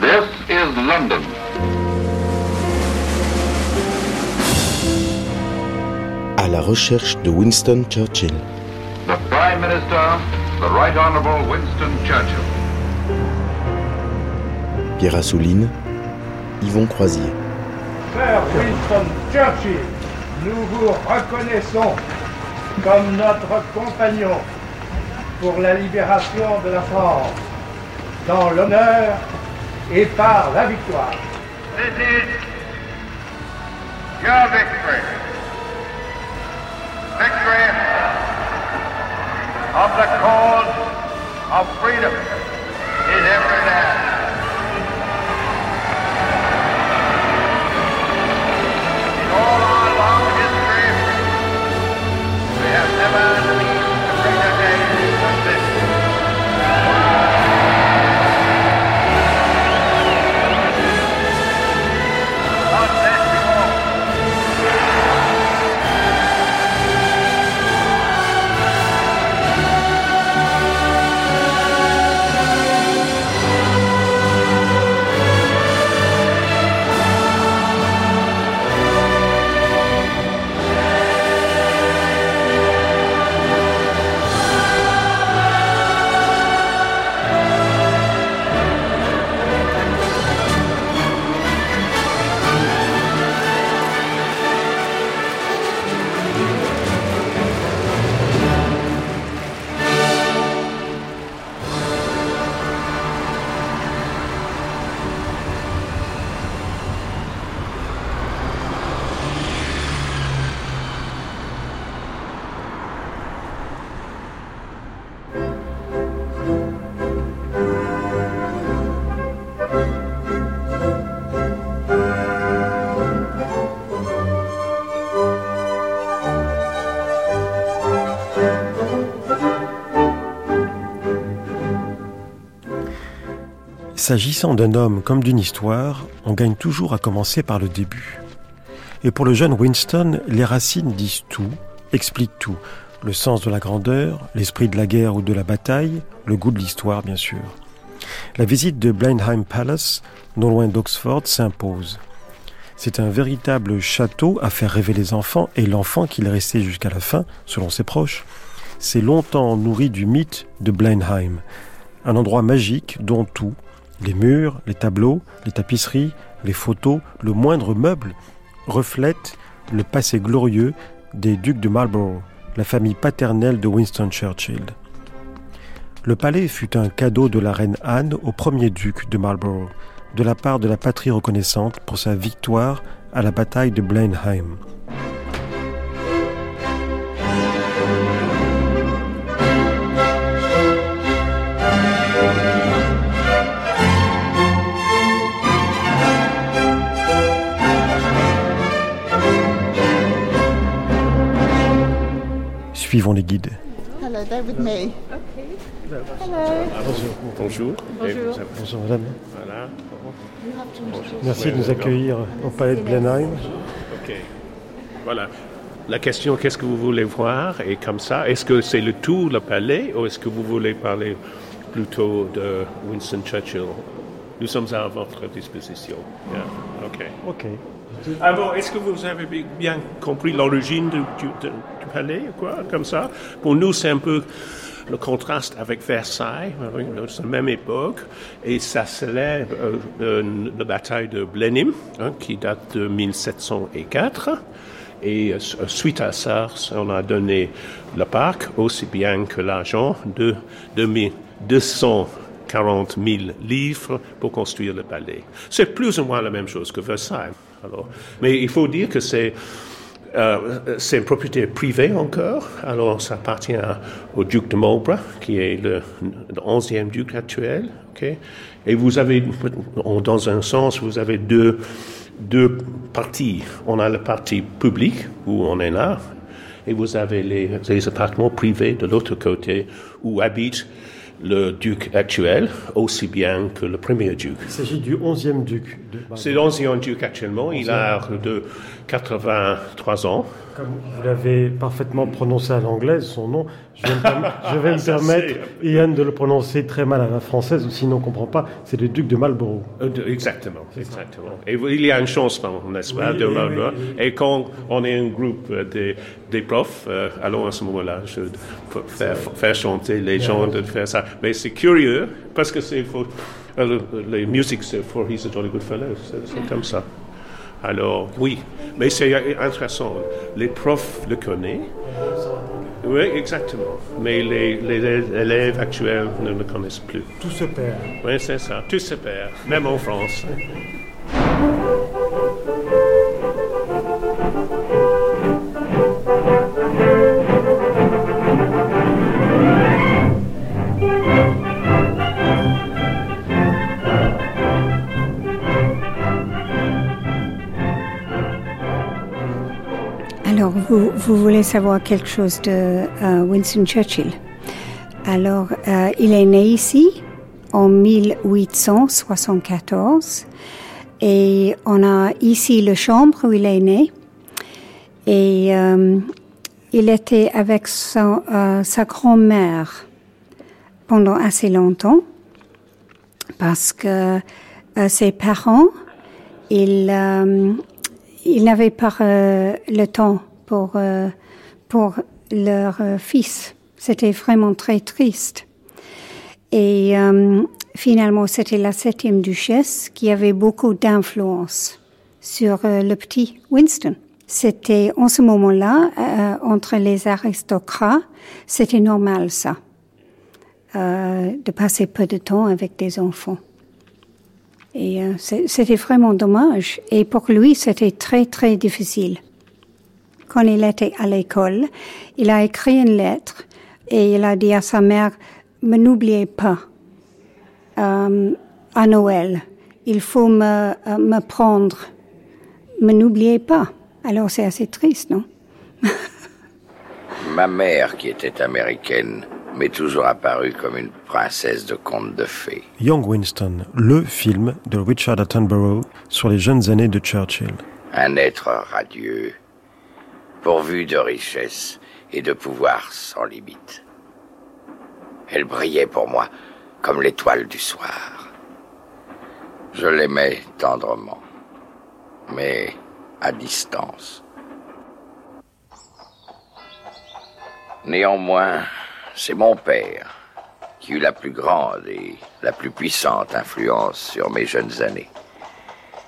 This is London. À la recherche de Winston Churchill. The Prime Minister, the Right Honorable Winston Churchill. Pierre Assouline, Yvon Croisier. Sir Winston Churchill, nous vous reconnaissons comme notre compagnon pour la libération de la France, dans l'honneur et par la victoire. This is your victory. Victory of the cause of freedom S'agissant d'un homme comme d'une histoire, on gagne toujours à commencer par le début. Et pour le jeune Winston, les racines disent tout, expliquent tout. Le sens de la grandeur, l'esprit de la guerre ou de la bataille, le goût de l'histoire bien sûr. La visite de Blenheim Palace, non loin d'Oxford, s'impose. C'est un véritable château à faire rêver les enfants et l'enfant qu'il est resté jusqu'à la fin, selon ses proches, s'est longtemps nourri du mythe de Blenheim. Un endroit magique dont tout, les murs, les tableaux, les tapisseries, les photos, le moindre meuble reflète le passé glorieux des ducs de Marlborough, la famille paternelle de Winston Churchill. Le palais fut un cadeau de la reine Anne au premier duc de Marlborough, de la part de la patrie reconnaissante pour sa victoire à la bataille de Blenheim. Suivons les guides. Hello, with me. Bonjour. Bonjour madame. Voilà. Merci de nous accueillir au palais de Blenheim. Ok. Voilà. La question, qu'est-ce que vous voulez voir? Et comme ça, est-ce que c'est le tout, le palais, ou est-ce que vous voulez parler plutôt de Winston Churchill? Nous sommes à votre disposition. Yeah. Ok. Ok. Alors, est-ce que vous avez bi- bien compris l'origine du, palais, quoi, comme ça? Pour nous, c'est un peu le contraste avec Versailles, oui, c'est la même époque, et ça célèbre euh, euh, la bataille de Blenheim, hein, qui date de 1704. Et euh, suite à ça, on a donné le parc aussi bien que l'argent de 240 000 livres pour construire le palais. C'est plus ou moins la même chose que Versailles. Mais il faut dire que c'est euh, c'est une propriété privée encore. Alors, ça appartient au duc de Marlborough, qui est le, le 11e duc actuel. Et vous avez, dans un sens, vous avez deux, deux parties. On a le parti public, où on est là, et vous avez les, les appartements privés de l'autre côté, où habite le duc actuel, aussi bien que le premier duc. Il s'agit du 11e duc. de C'est l'ancien duc actuellement, il a de 83 ans, Comme vous l'avez parfaitement prononcé à l'anglaise, son nom, je vais me, perm- je vais me Ça, permettre, c'est- Ian, de le prononcer très mal à la française, ou sinon on ne comprend pas. C'est le duc de Marlborough. Euh, Exactement, exactement. Et il y a un changement, n'est-ce pas, Oui, de Marlborough? oui, Et quand on est un groupe euh, des, des profs, euh, alors à ce moment-là, je peux faire, faire chanter les gens de faire ça. Mais c'est curieux, parce que c'est euh, le- les musiques, c'est for He's a Jolly Good Fellow, c'est comme ça. Alors, oui, mais c'est intéressant. Les profs le connaissent. Oui, exactement. Mais les, les élèves actuels ne le connaissent plus. Tout se perd. Oui, c'est ça. Tout se perd, même en France. vous, voulez savoir quelque chose de euh, Winston Churchill. Alors, euh, il est né ici en 1874 et on a ici le chambre où il est né et euh, il était avec sa grand-mère pendant assez longtemps parce que ses parents, ils, ils n'avaient pas le temps pour, euh, pour leur euh, fils. C'était vraiment très triste. Et euh, finalement, c'était la septième duchesse qui avait beaucoup d'influence sur le petit Winston. C'était en ce moment-là, entre les aristocrates, c'était normal ça, de passer peu de temps avec des enfants. Et c'était vraiment dommage. Et pour lui, c'était très, très difficile. Quand il était à l'école, il a écrit une lettre et il a dit à sa mère, mais n'oubliez pas, euh, à Noël, il faut me, euh, me prendre, mais n'oubliez pas. Alors c'est assez triste, non? Ma mère, qui était américaine, m'est toujours apparue comme une princesse de conte de fées. Young Winston, le film de Richard Attenborough sur les jeunes années de Churchill. Un être radieux, pourvu de richesse et de pouvoir sans limite. Elle brillait pour moi comme l'étoile du soir. Je l'aimais tendrement, mais à distance. Néanmoins, c'est mon père qui eut la plus grande et la plus puissante influence sur mes jeunes années.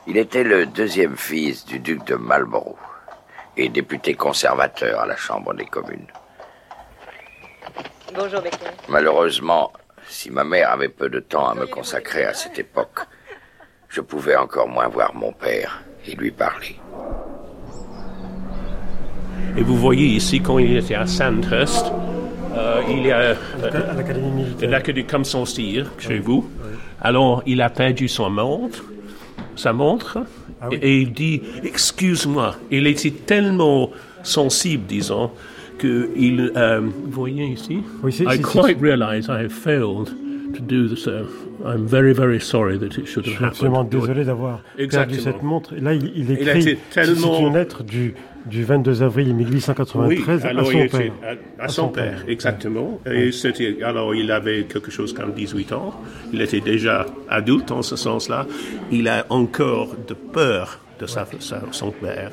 Il était le deuxième fils du duc de Marlborough et député conservateur à la Chambre des communes. Bonjour, Becker. Malheureusement, si ma mère avait peu de temps à me consacrer à cette époque, je pouvais encore moins voir mon père et lui parler. Et vous voyez ici, quand il était à Sandhurst, euh, il y a euh, À l'Académie militaire. l'académie comme son chez vous. Alors, il a perdu son montre, sa montre, Ah oui. et, il dit Excuse-moi. Il était tellement sensible, disons, que il. euh, vous voyez ici? Oui, I quite realize I have failed to do this. I'm very, very sorry that it should Je have suis absolument happened. désolé d'avoir perdu cette montre. Et là, il, il Il a écrit été tellement- une lettre du, du 22 avril 1893 à alors son il était- père. À, à son père, exactement. Et c'était, alors il avait quelque chose comme 18 ans. Il était déjà adulte en ce sens-là. Il a encore de peur de sa, sa- son père.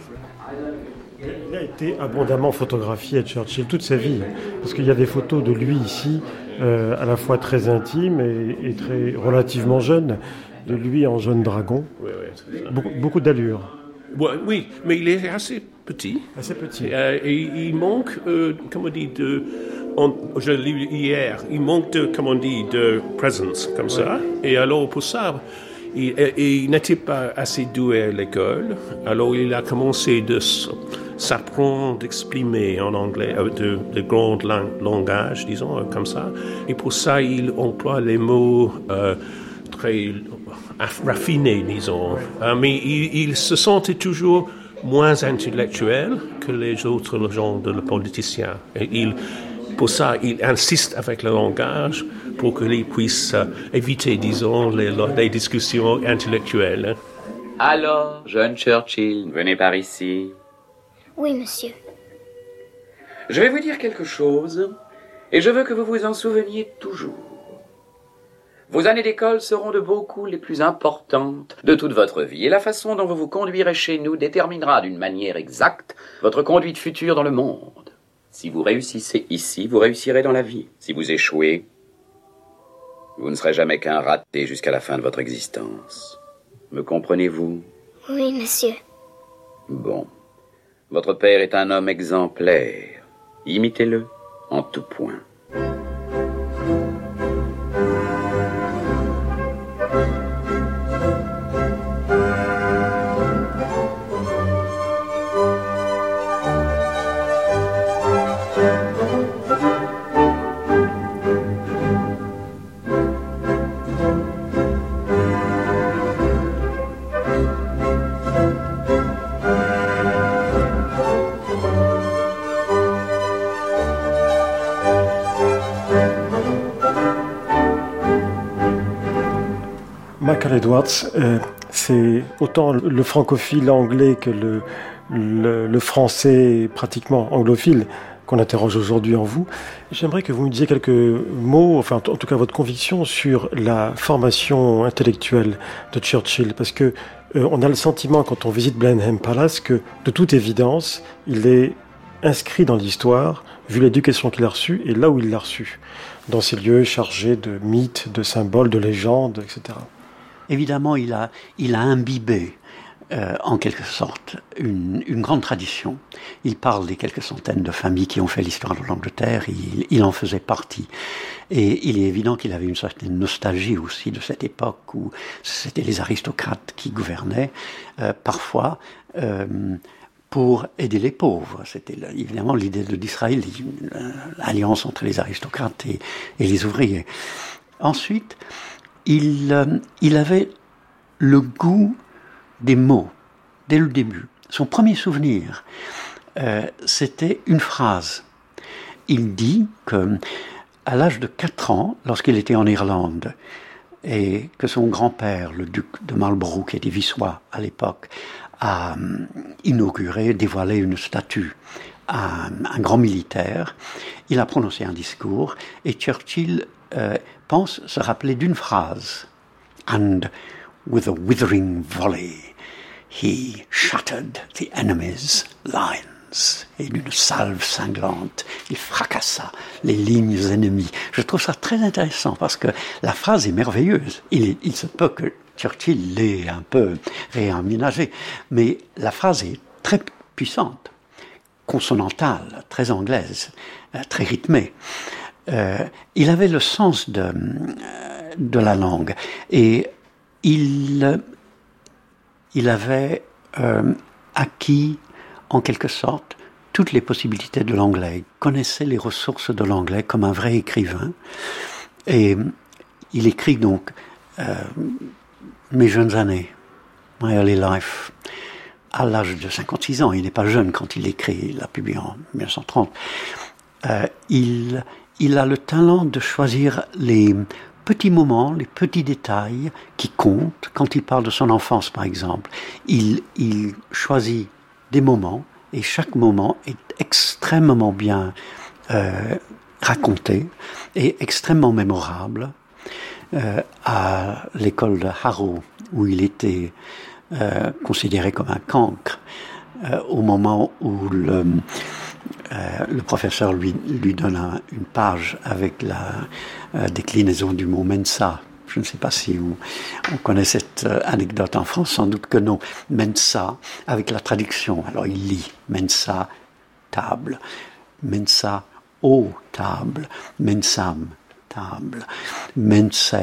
Il a été abondamment photographié à Churchill toute sa vie, parce qu'il y a des photos de lui ici, euh, à la fois très intimes et, et très relativement jeune, de lui en jeune dragon, Oui, oui, beaucoup, beaucoup d'allure, oui, mais il est assez petit. assez petit. Euh, et il manque, euh, comme on dit, de. on- je l'ai lu hier, il manque de, comme on dit, de presence, comme ça. Et alors, pour ça, il, il n'était pas assez doué à l'école. Alors, il a commencé de s- s'apprendre, d'exprimer en anglais, euh, de, de grands lang- langages, disons, euh, comme ça. Et pour ça, il emploie les mots euh, très aff- raffinés, disons. Mais il, se sentait toujours moins intellectuel que les autres gens de le politicien. Et il, pour ça, il insiste avec le langage pour qu'il puisse euh, éviter, disons, les, discussions intellectuelles. Alors, jeune Churchill, venez par ici. Oui, monsieur. Je vais vous dire quelque chose, et je veux que vous vous en souveniez toujours. Vos années d'école seront de beaucoup les plus importantes de toute votre vie, et la façon dont vous vous conduirez chez nous déterminera d'une manière exacte votre conduite future dans le monde. Si vous réussissez ici, vous réussirez dans la vie. Si vous échouez, vous ne serez jamais qu'un raté jusqu'à la fin de votre existence. Me comprenez-vous? Oui, monsieur. Bon. Votre père est un homme exemplaire. Imitez-le en tout point. Michael Edwards, euh, c'est autant le francophile anglais que le, français pratiquement anglophile qu'on interroge aujourd'hui en vous. J'aimerais que vous me disiez quelques mots, enfin en tout cas votre conviction sur la formation intellectuelle de Churchill, parce que euh, on a le sentiment quand on visite Blenheim Palace que de toute évidence, il est inscrit dans l'histoire, vu l'éducation qu'il a reçue et là où il l'a reçue, dans ces lieux chargés de mythes, de symboles, de légendes, etc. Évidemment, il a, imbibé euh, en quelque sorte une, une, grande tradition. Il parle des quelques centaines de familles qui ont fait l'histoire de l'Angleterre, il, il, en faisait partie. Et il est évident qu'il avait une certaine nostalgie aussi de cette époque où c'était les aristocrates qui gouvernaient, euh, parfois euh, pour aider les pauvres. C'était évidemment l'idée de d'Israël, l'alliance entre les aristocrates et, et les ouvriers. Ensuite, il, euh, il avait le goût des mots dès le début. Son premier souvenir, euh, c'était une phrase. Il dit que, à l'âge de 4 ans, lorsqu'il était en Irlande, et que son grand-père, le duc de Marlborough, qui était viçois à l'époque, a euh, inauguré, dévoilé une statue à un grand militaire, il a prononcé un discours et Churchill euh, pense se rappeler d'une phrase. And with a withering volley, he shattered the enemy's lines. Et d'une salve cinglante, il fracassa les lignes ennemies. Je trouve ça très intéressant parce que la phrase est merveilleuse. Il, se peut que Churchill l'ait un peu réaménagée, mais la phrase est très puissante, consonantale, très anglaise, euh, très rythmée. Euh, il avait le sens de, de la langue et il, il avait euh, acquis en quelque sorte toutes les possibilités de l'anglais, connaissait les ressources de l'anglais comme un vrai écrivain et il écrit donc euh, mes jeunes années, My Early Life, à l'âge de 56 ans. Il n'est pas jeune quand il écrit, il l'a publié en 1930. Euh, il, il a le talent de choisir les petits moments, les petits détails qui comptent quand il parle de son enfance, par exemple. Il, il choisit des moments et chaque moment est extrêmement bien euh, raconté et extrêmement mémorable. Euh, à l'école de Harrow, où il était euh, considéré comme un cancre, euh, au moment où le, euh, le professeur lui, donne un, une page avec la euh, déclinaison du mot Mensa. Je ne sais pas si on connaît cette euh, anecdote en France, sans doute que non. Mensa, avec la traduction. Alors il lit Mensa, table. Mensa, eau, table. Mensam, table. Mense,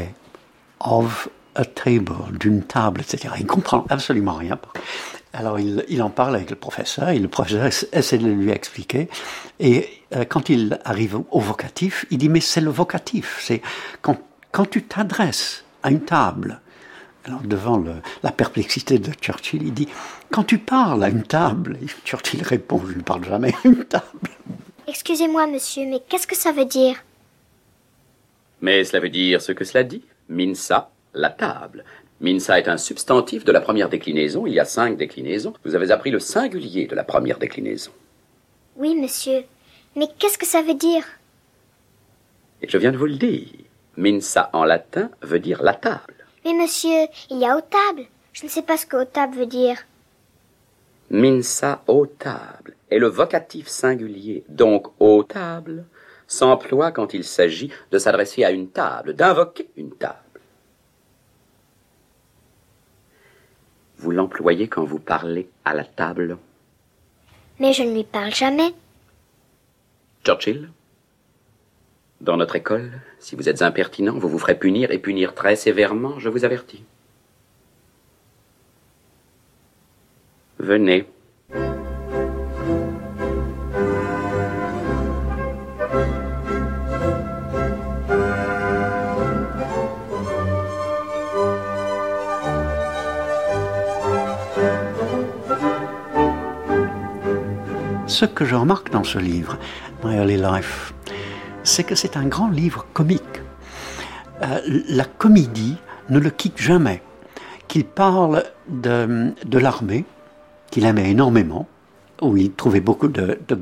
of a table, d'une table, etc. Il comprend absolument rien. Alors il, il, en parle avec le professeur et le professeur essaie de lui expliquer. Et euh, quand il arrive au vocatif, il dit mais c'est le vocatif. C'est quand, quand tu t'adresses à une table. Alors devant le, la perplexité de Churchill, il dit quand tu parles à une table. Et Churchill répond je ne parle jamais à une table. Excusez-moi monsieur, mais qu'est-ce que ça veut dire? Mais cela veut dire ce que cela dit. Minsa, la table. Minsa est un substantif de la première déclinaison. Il y a cinq déclinaisons. Vous avez appris le singulier de la première déclinaison. Oui, monsieur. Mais qu'est-ce que ça veut dire? Et je viens de vous le dire. Mensa en latin veut dire la table. Mais monsieur, il y a aux tables. Je ne sais pas ce que aux tables veut dire. Mensa aux tables est le vocatif singulier, donc aux tables, s'emploie quand il s'agit de s'adresser à une table, d'invoquer une table. Vous l'employez quand vous parlez à la table. Mais je ne lui parle jamais. Churchill Dans notre école, si vous êtes impertinent, vous vous ferez punir et punir très sévèrement, je vous avertis. Venez. Ce que je remarque dans ce livre, My Early Life, c'est que c'est un grand livre comique. Euh, la comédie ne le quitte jamais. Qu'il parle de, de l'armée, qu'il aimait énormément, où il trouvait beaucoup de, de,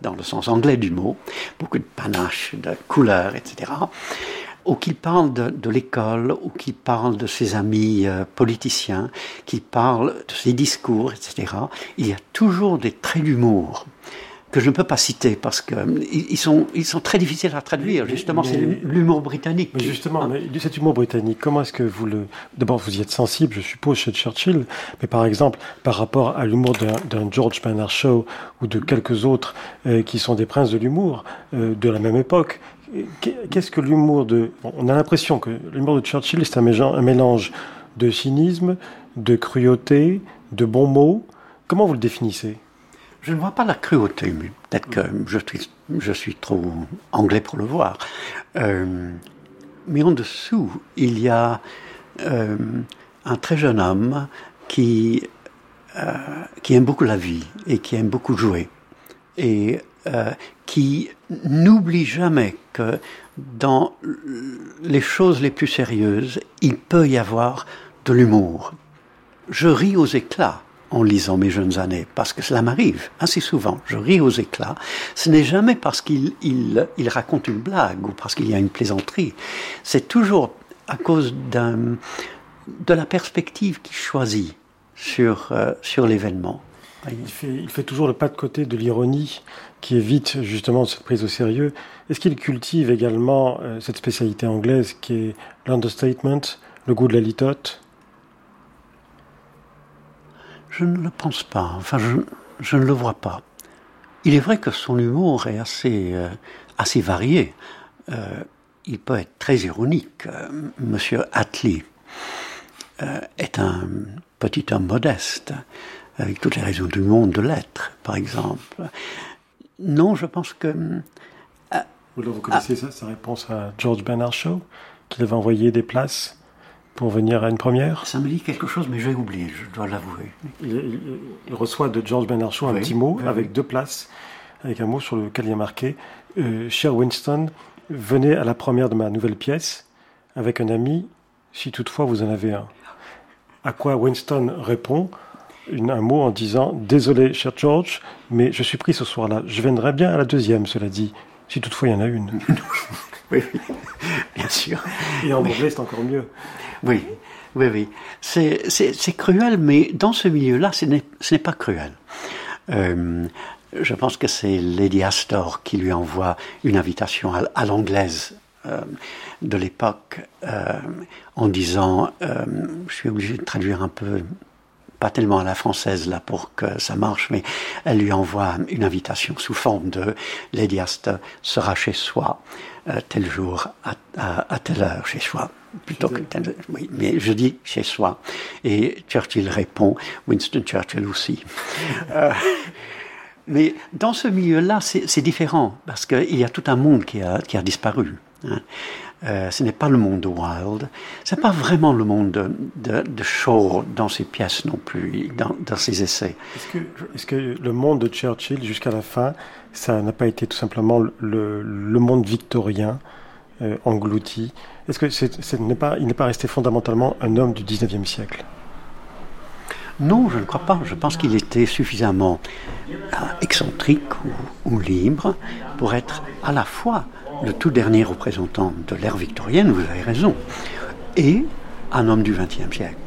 dans le sens anglais du mot, beaucoup de panache, de couleurs, etc. Ou qu'il parle de, de l'école, ou qu'il parle de ses amis euh, politiciens, qu'il parle de ses discours, etc. Il y a toujours des traits d'humour que je ne peux pas citer parce que ils sont, ils sont très difficiles à traduire. Justement, c'est l'humour britannique. Mais justement, mais cet humour britannique, comment est-ce que vous le... D'abord, vous y êtes sensible, je suppose, chez Churchill, mais par exemple, par rapport à l'humour d'un George Bernard Shaw ou de quelques autres euh, qui sont des princes de l'humour euh, de la même époque, qu'est-ce que l'humour de... On a l'impression que l'humour de Churchill, c'est un, mélange, de cynisme, de cruauté, de bons mots. Comment vous le définissez? Je ne vois pas la cruauté, mais peut-être que je suis, je suis trop anglais pour le voir. Euh, mais en dessous, il y a euh, un très jeune homme qui, euh, qui aime beaucoup la vie et qui aime beaucoup jouer. Et euh, qui n'oublie jamais que dans les choses les plus sérieuses, il peut y avoir de l'humour. Je ris aux éclats en lisant mes jeunes années, parce que cela m'arrive assez souvent. Je ris aux éclats. Ce n'est jamais parce qu'il il, il raconte une blague ou parce qu'il y a une plaisanterie. C'est toujours à cause de la perspective qu'il choisit sur, euh, l'événement. Il fait toujours le pas de côté de l'ironie qui évite justement cette prise au sérieux. Est-ce qu'il cultive également euh, cette spécialité anglaise qui est l'understatement, le goût de la litote? Je ne le pense pas. Enfin, je, ne le vois pas. Il est vrai que son humour est assez, euh, varié. Euh, il peut être très ironique. Monsieur Attlee est un petit homme modeste, avec toutes les raisons du monde de l'être, par exemple. Non, je pense que. Vous, vous connaissez ça, sa réponse à George Bernard Shaw, qu'il avait envoyé des places pour venir à une première? Ça me dit quelque chose, mais j'ai oublié, je dois l'avouer. Il, reçoit de George Bernard Shaw un petit mot oui, avec deux places, avec un mot sur lequel il y a marqué euh, Cher Winston, venez à la première de ma nouvelle pièce avec un ami, si toutefois vous en avez un. À quoi Winston répond une, un mot en disant Désolé, cher George, mais je suis pris ce soir-là. Je viendrai bien à la deuxième, cela dit, si toutefois il y en a une. oui, bien sûr. Et en anglais, c'est encore mieux. Oui, oui, oui. C'est cruel, mais dans ce milieu-là, ce n'est pas cruel. Euh, je pense que c'est Lady Astor qui lui envoie une invitation à, à l'anglaise euh, de l'époque euh, en disant, je suis obligé de traduire un peu, pas tellement à la française là pour que ça marche, mais elle lui envoie une invitation sous forme de Lady Astor sera chez soi euh, tel jour à, à, à telle heure chez soi plutôt que oui, mais je dis chez soi. Et Churchill répond, Winston Churchill aussi. euh, mais dans ce milieu-là, c'est différent parce qu'il y a tout un monde qui a, qui a disparu. Hein. Euh, ce n'est pas le monde de Wilde, c'est pas vraiment le monde de, de, de, Shaw dans ses pièces non plus, dans, dans ses essais. Est-ce que, est que, le monde de Churchill jusqu'à la fin, ça n'a pas été tout simplement le, le monde victorien euh, englouti? Est-ce que c'est, n'est pas, il n'est pas resté fondamentalement un homme du 19e siècle? Non, je ne crois pas. Je pense qu'il était suffisamment euh, excentrique ou, libre pour être à la fois le tout dernier représentant de l'ère victorienne, vous avez raison, et un homme du XXe siècle.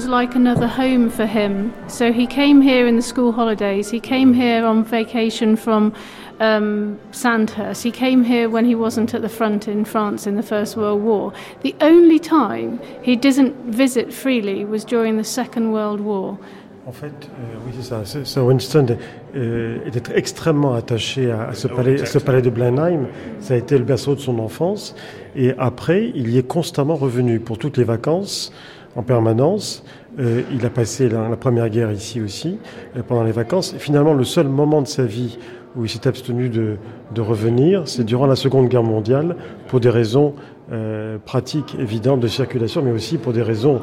Was like another home for him. So he came here in the school holidays. He came here on vacation from um, Sandhurst. He came here when he wasn't at the front in France in the First World War. The only time he didn't visit freely was during the Second World War. En fait, euh, oui, c'est ça. Sir Winston euh, était extrêmement attaché à, à, ce palais, à, ce palais, de Blenheim. Ça a été le berceau de son enfance. Et après, il y est constamment revenu pour toutes les vacances en permanence. Euh, il a passé la, Première Guerre ici aussi, euh, pendant les vacances. Et finalement, le seul moment de sa vie où il s'est abstenu de, revenir, c'est durant la Seconde Guerre mondiale, pour des raisons euh, pratiques évidentes de circulation, mais aussi pour des raisons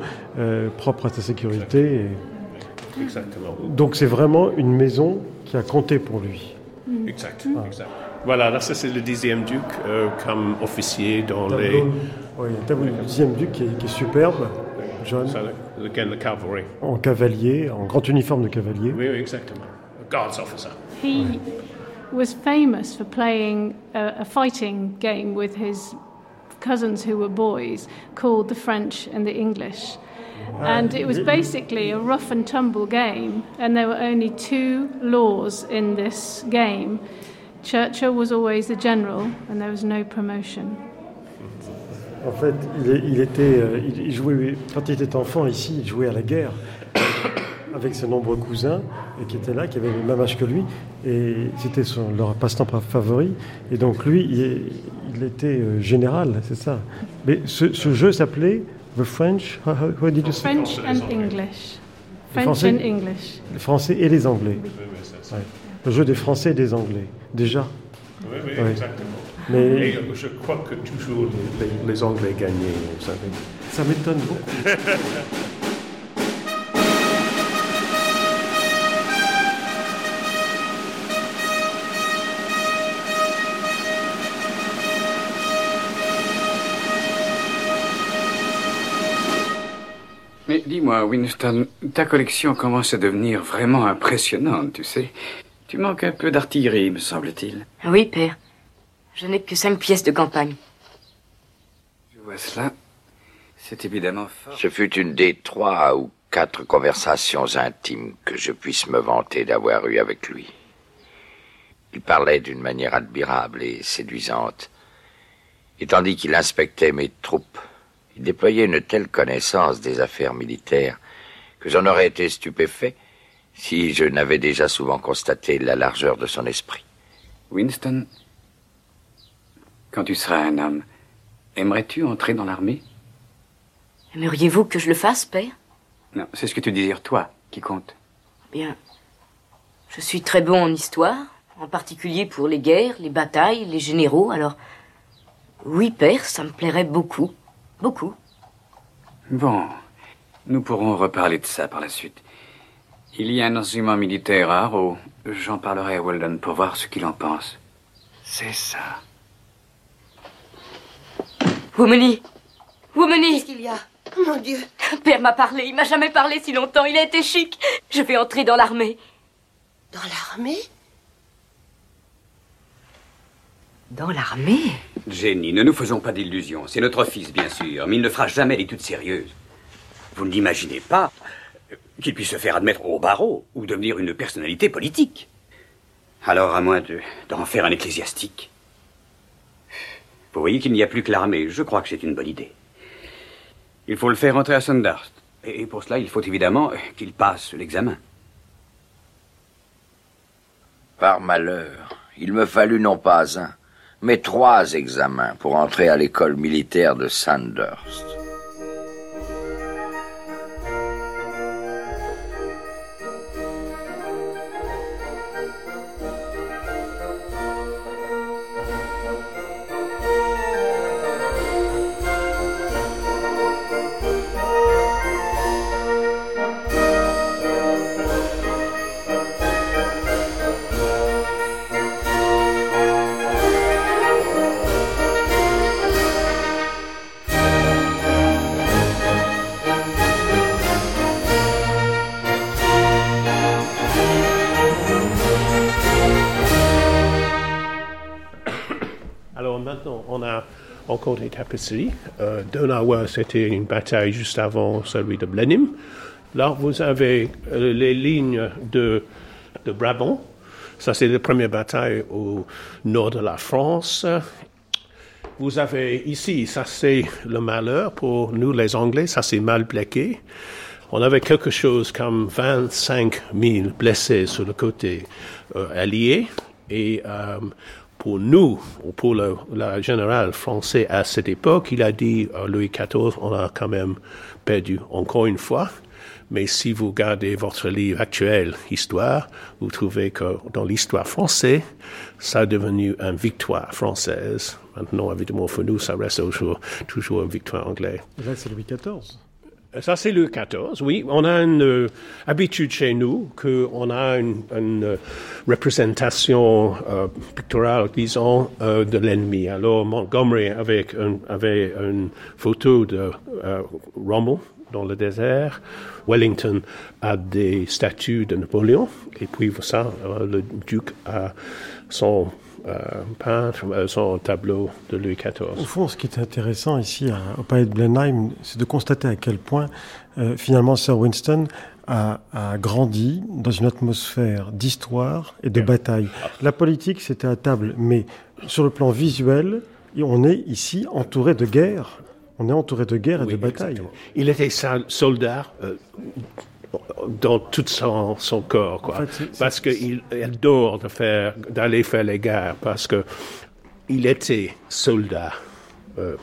propres à sa sécurité. Exactement. Donc c'est vraiment une maison qui a compté pour lui. Exactement. Voilà, là, ça c'est le dixième duc comme officier dans les... Oui, le dixième duc qui est superbe. John. Again, the cavalry. En cavalier, en grand uniforme de cavalier. Oui, oui, exactement. Guards officer. He was famous for playing a, a fighting game with his cousins who were boys called the French and the English. Ah, and it was basically a rough and tumble game, and there were only two laws in this game. Churchill was always the general, and there was no promotion. En fait, il, était, euh, il jouait, quand il était enfant ici, il jouait à la guerre avec ses nombreux cousins et qui étaient là, qui avaient le même âge que lui. Et c'était leur passe-temps favori. Et donc lui, il, était euh, général, c'est ça. Mais ce, jeu s'appelait The French. How, did you say? French and English. French and English. Les Français et les Anglais. Le jeu des Français et des Anglais. Déjà. Oui, oui, exactement. Mais je crois que toujours les, les Anglais gagnaient, vous savez. Ça m'étonne beaucoup. Mais dis-moi, Winston, ta collection commence à devenir vraiment impressionnante, tu sais. Tu manques un peu d'artillerie, me semble-t-il. Oui, père. Je n'ai que cinq pièces de campagne. Je vois cela. C'est évidemment fort. Ce fut une des trois ou quatre conversations intimes que je puisse me vanter d'avoir eues avec lui. Il parlait d'une manière admirable et séduisante, et tandis qu'il inspectait mes troupes, il déployait une telle connaissance des affaires militaires que j'en aurais été stupéfait si je n'avais déjà souvent constaté la largeur de son esprit. Winston, quand tu seras un homme, aimerais-tu entrer dans l'armée? Aimeriez-vous que je le fasse, père? Non, c'est ce que tu désires, toi, qui compte. Bien. Je suis très bon en histoire, en particulier pour les guerres, les batailles, les généraux, alors. Oui, père, ça me plairait beaucoup. Beaucoup. Bon. Nous pourrons reparler de ça par la suite. Il y a un enseignement militaire à Harrow. J'en parlerai à Weldon pour voir ce qu'il en pense. C'est ça. Womany Womany Qu'est-ce qu'il y a? Mon Dieu Père m'a parlé, il m'a jamais parlé si longtemps, il a été chic. Je vais entrer dans l'armée. Dans l'armée? Dans l'armée? Jenny, ne nous faisons pas d'illusions. C'est notre fils, bien sûr, mais il ne fera jamais d'études sérieuses. Vous n'imaginez pas qu'il puisse se faire admettre au barreau ou devenir une personnalité politique. Alors, à moins d'en faire un ecclésiastique. Vous voyez qu'il n'y a plus que l'armée. Je crois que c'est une bonne idée. Il faut le faire entrer à Sundust. Et pour cela, il faut évidemment qu'il passe l'examen. Par malheur, il me fallut non pas un, mais trois examens pour entrer à l'école militaire de Sandhurst. Tapisseries. Euh, c'était une bataille juste avant celui de Blenheim. Là, vous avez euh, les lignes de, de Brabant. Ça, c'est la première bataille au nord de la France. Vous avez ici, ça c'est le malheur pour nous les Anglais, ça c'est mal plaqué. On avait quelque chose comme 25 000 blessés sur le côté euh, allié et euh, pour nous, ou pour le, le, général français à cette époque, il a dit à Louis XIV, on a quand même perdu encore une fois. Mais si vous gardez votre livre actuel, Histoire, vous trouvez que dans l'histoire française, ça a devenu une victoire française. Maintenant, évidemment, pour nous, ça reste toujours, toujours une victoire anglaise. Là, c'est Louis XIV. Ça, c'est Louis XIV, oui. On a une euh, habitude chez nous qu'on a une, euh, représentation euh, picturale, disons, euh, de l'ennemi. Alors, Montgomery avait une photo de Rommel dans le désert. Wellington a des statues de Napoléon. Et puis, ça, le duc a son euh, peintre, euh, son tableau de Louis XIV. Au fond, ce qui est intéressant ici à, au palais de Blenheim, c'est de constater à quel point euh, finalement Sir Winston a, a, grandi dans une atmosphère d'histoire et de bataille. La politique, c'était à table, mais sur le plan visuel, on est ici entouré de guerre. On est entouré de guerre et oui, de bataille. Il était soldat euh, dans tout son, son corps, quoi. En fait, c est, parce qu'il adore de faire, d'aller faire les guerres, parce que il était soldat euh,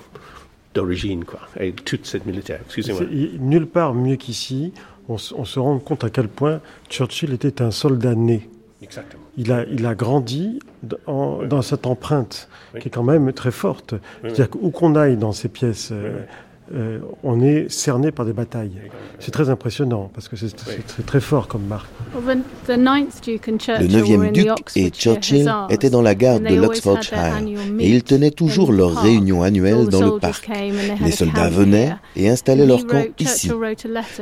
d'origine, quoi. Et toute cette militaire, excusez-moi. Nulle part mieux qu'ici, on, on, se rend compte à quel point Churchill était un soldat né. Exactement. Il a, il a grandi en, oui. dans cette empreinte oui. qui est quand même très forte. Oui, C'est-à-dire qu'où qu'on aille dans ces pièces, euh, euh, on est cerné par des batailles. C'est très impressionnant parce que c'est très fort comme marque. Le 9e duc et Churchill étaient dans la garde de l'Oxfordshire et ils tenaient toujours leur réunion annuelle dans le parc. Les soldats venaient et installaient leur camp ici.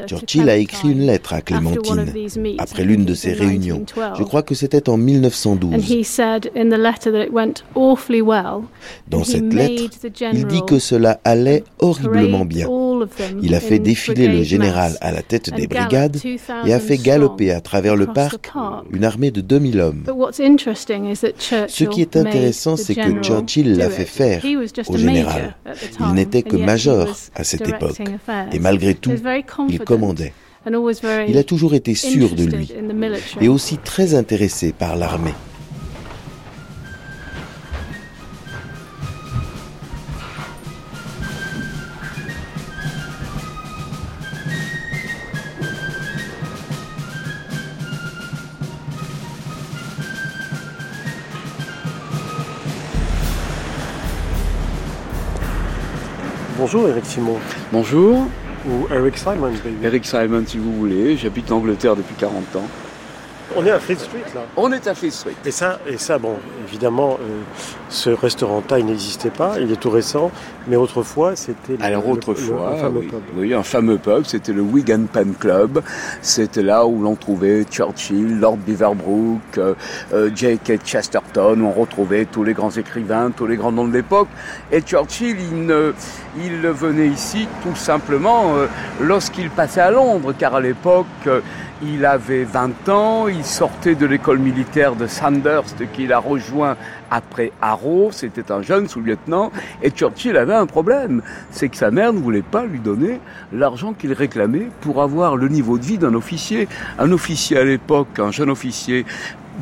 Churchill a écrit une lettre à Clémentine après l'une de ces réunions. Je crois que c'était en 1912. Dans cette lettre, il dit que cela allait horriblement bien. Il a fait défiler le général à la tête des brigades et a fait galoper à travers le parc une armée de 2000 hommes. Ce qui est intéressant, c'est que Churchill l'a fait faire au général. Il n'était que major à cette époque. Et malgré tout, il commandait. Il a toujours été sûr de lui et aussi très intéressé par l'armée. Bonjour Eric Simon. Bonjour. Ou Eric Simon, baby. Eric Simon, si vous voulez. J'habite l'Angleterre depuis 40 ans. On est à Fleet Street, là. On est à Fleet Street. Et ça, et ça bon, évidemment, euh, ce restaurant taille n'existait pas. Il est tout récent. Mais autrefois, c'était... Alors, autrefois, le, le, fameux oui, pub. oui, un fameux pub. C'était le Wigan Pen Club. C'était là où l'on trouvait Churchill, Lord Beaverbrook, euh, euh, J.K. Chesterton. On retrouvait tous les grands écrivains, tous les grands noms de l'époque. Et Churchill, il, ne, il venait ici tout simplement euh, lorsqu'il passait à Londres. Car à l'époque... Il avait 20 ans, il sortait de l'école militaire de Sandhurst qu'il a rejoint après Harrow, c'était un jeune sous-lieutenant, et Churchill avait un problème, c'est que sa mère ne voulait pas lui donner l'argent qu'il réclamait pour avoir le niveau de vie d'un officier. Un officier à l'époque, un jeune officier,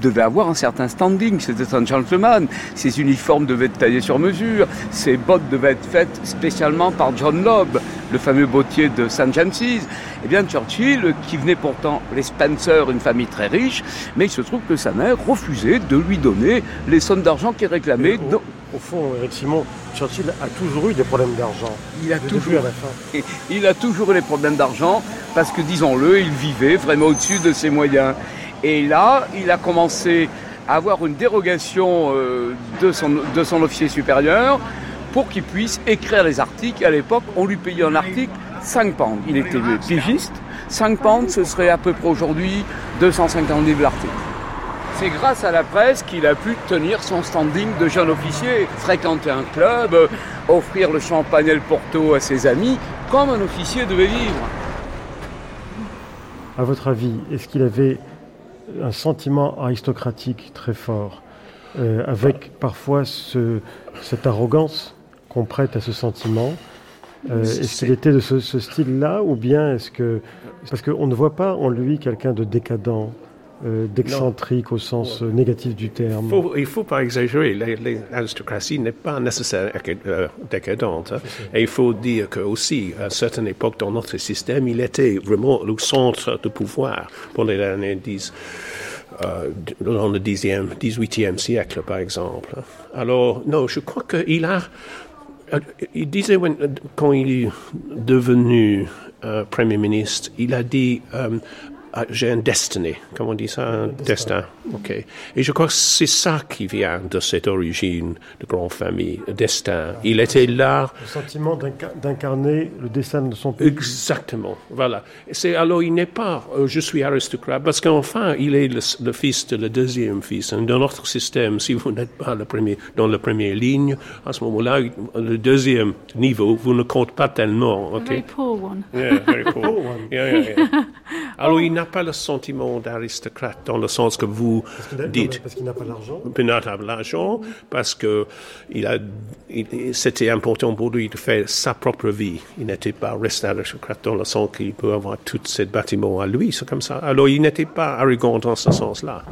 devait avoir un certain standing, c'était un gentleman, ses uniformes devaient être taillés sur mesure, ses bottes devaient être faites spécialement par John Lobb, le fameux bottier de St. James's. Eh bien, Churchill, qui venait pourtant les Spencer, une famille très riche, mais il se trouve que sa mère refusait de lui donner les sommes d'argent qu'il réclamait. Au, au, fond, Eric Simon, Churchill a toujours eu des problèmes d'argent. Il a toujours à la fin. Il a toujours eu des problèmes d'argent parce que, disons-le, il vivait vraiment au-dessus de ses moyens. Et là, il a commencé à avoir une dérogation euh, de, son, de son officier supérieur pour qu'il puisse écrire les articles. À l'époque, on lui payait un article 5 pounds. Il était pigiste. 5 pounds, ce serait à peu près aujourd'hui 250 livres l'article. C'est grâce à la presse qu'il a pu tenir son standing de jeune officier, fréquenter un club, offrir le champagne et le porto à ses amis, comme un officier devait vivre. À votre avis, est-ce qu'il avait un sentiment aristocratique très fort, euh, avec parfois cette arrogance qu'on prête à ce sentiment. Euh, Est-ce qu'il était de ce, ce style-là, ou bien est-ce que... Parce qu'on ne voit pas en lui quelqu'un de décadent, euh, d'excentrique au sens euh, négatif du terme. il ne faut pas exagérer. L'aristocratie n'est pas nécessairement euh, décadente. Hein. Et il faut dire qu'aussi, à certaines époques dans notre système, il était vraiment le centre de pouvoir pour les années 10. dans le 10e, 18e siècle, par exemple. Alors, non, je crois qu'il a. Il disait quand il est devenu Premier ministre, il a dit j'ai un destiné, comment on dit ça, un destin. Ok. Et je crois que c'est ça qui vient de cette origine de grande famille, destin. Il était là. Le sentiment d'incarner le destin de son pays. Exactement. Voilà. C'est alors il n'est pas, euh, je suis aristocrate, parce qu'enfin il est le, fils de le deuxième fils. Dans notre système, si vous n'êtes pas le premier, dans la première ligne, à ce moment-là, le deuxième niveau, vous ne comptez pas tellement. Ok? Very poor one. Yeah, very poor. one. Yeah, yeah, yeah. Alors il n'a pas le sentiment d'aristocrate dans le sens que vous dites. Parce qu'il n'a pas l'argent. Il n'a pas l'argent parce que il a, c'était important pour lui de faire sa propre vie. Il n'était pas resté aristocrate dans le sens qu'il peut avoir tout ce bâtiment à lui. C'est comme ça. Alors il n'était pas arrogant dans ce sens-là.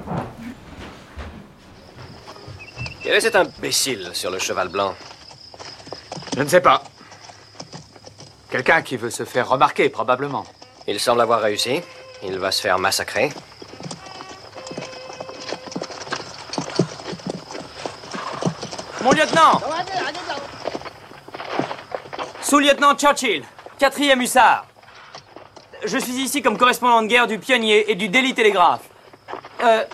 Quel est cet imbécile sur le cheval blanc Je ne sais pas. Quelqu'un qui veut se faire remarquer, probablement. Il semble avoir réussi. Il va se faire massacrer. Mon lieutenant Sous-lieutenant Churchill, quatrième hussard. Je suis ici comme correspondant de guerre du Pionnier et du Daily Telegraph. Euh,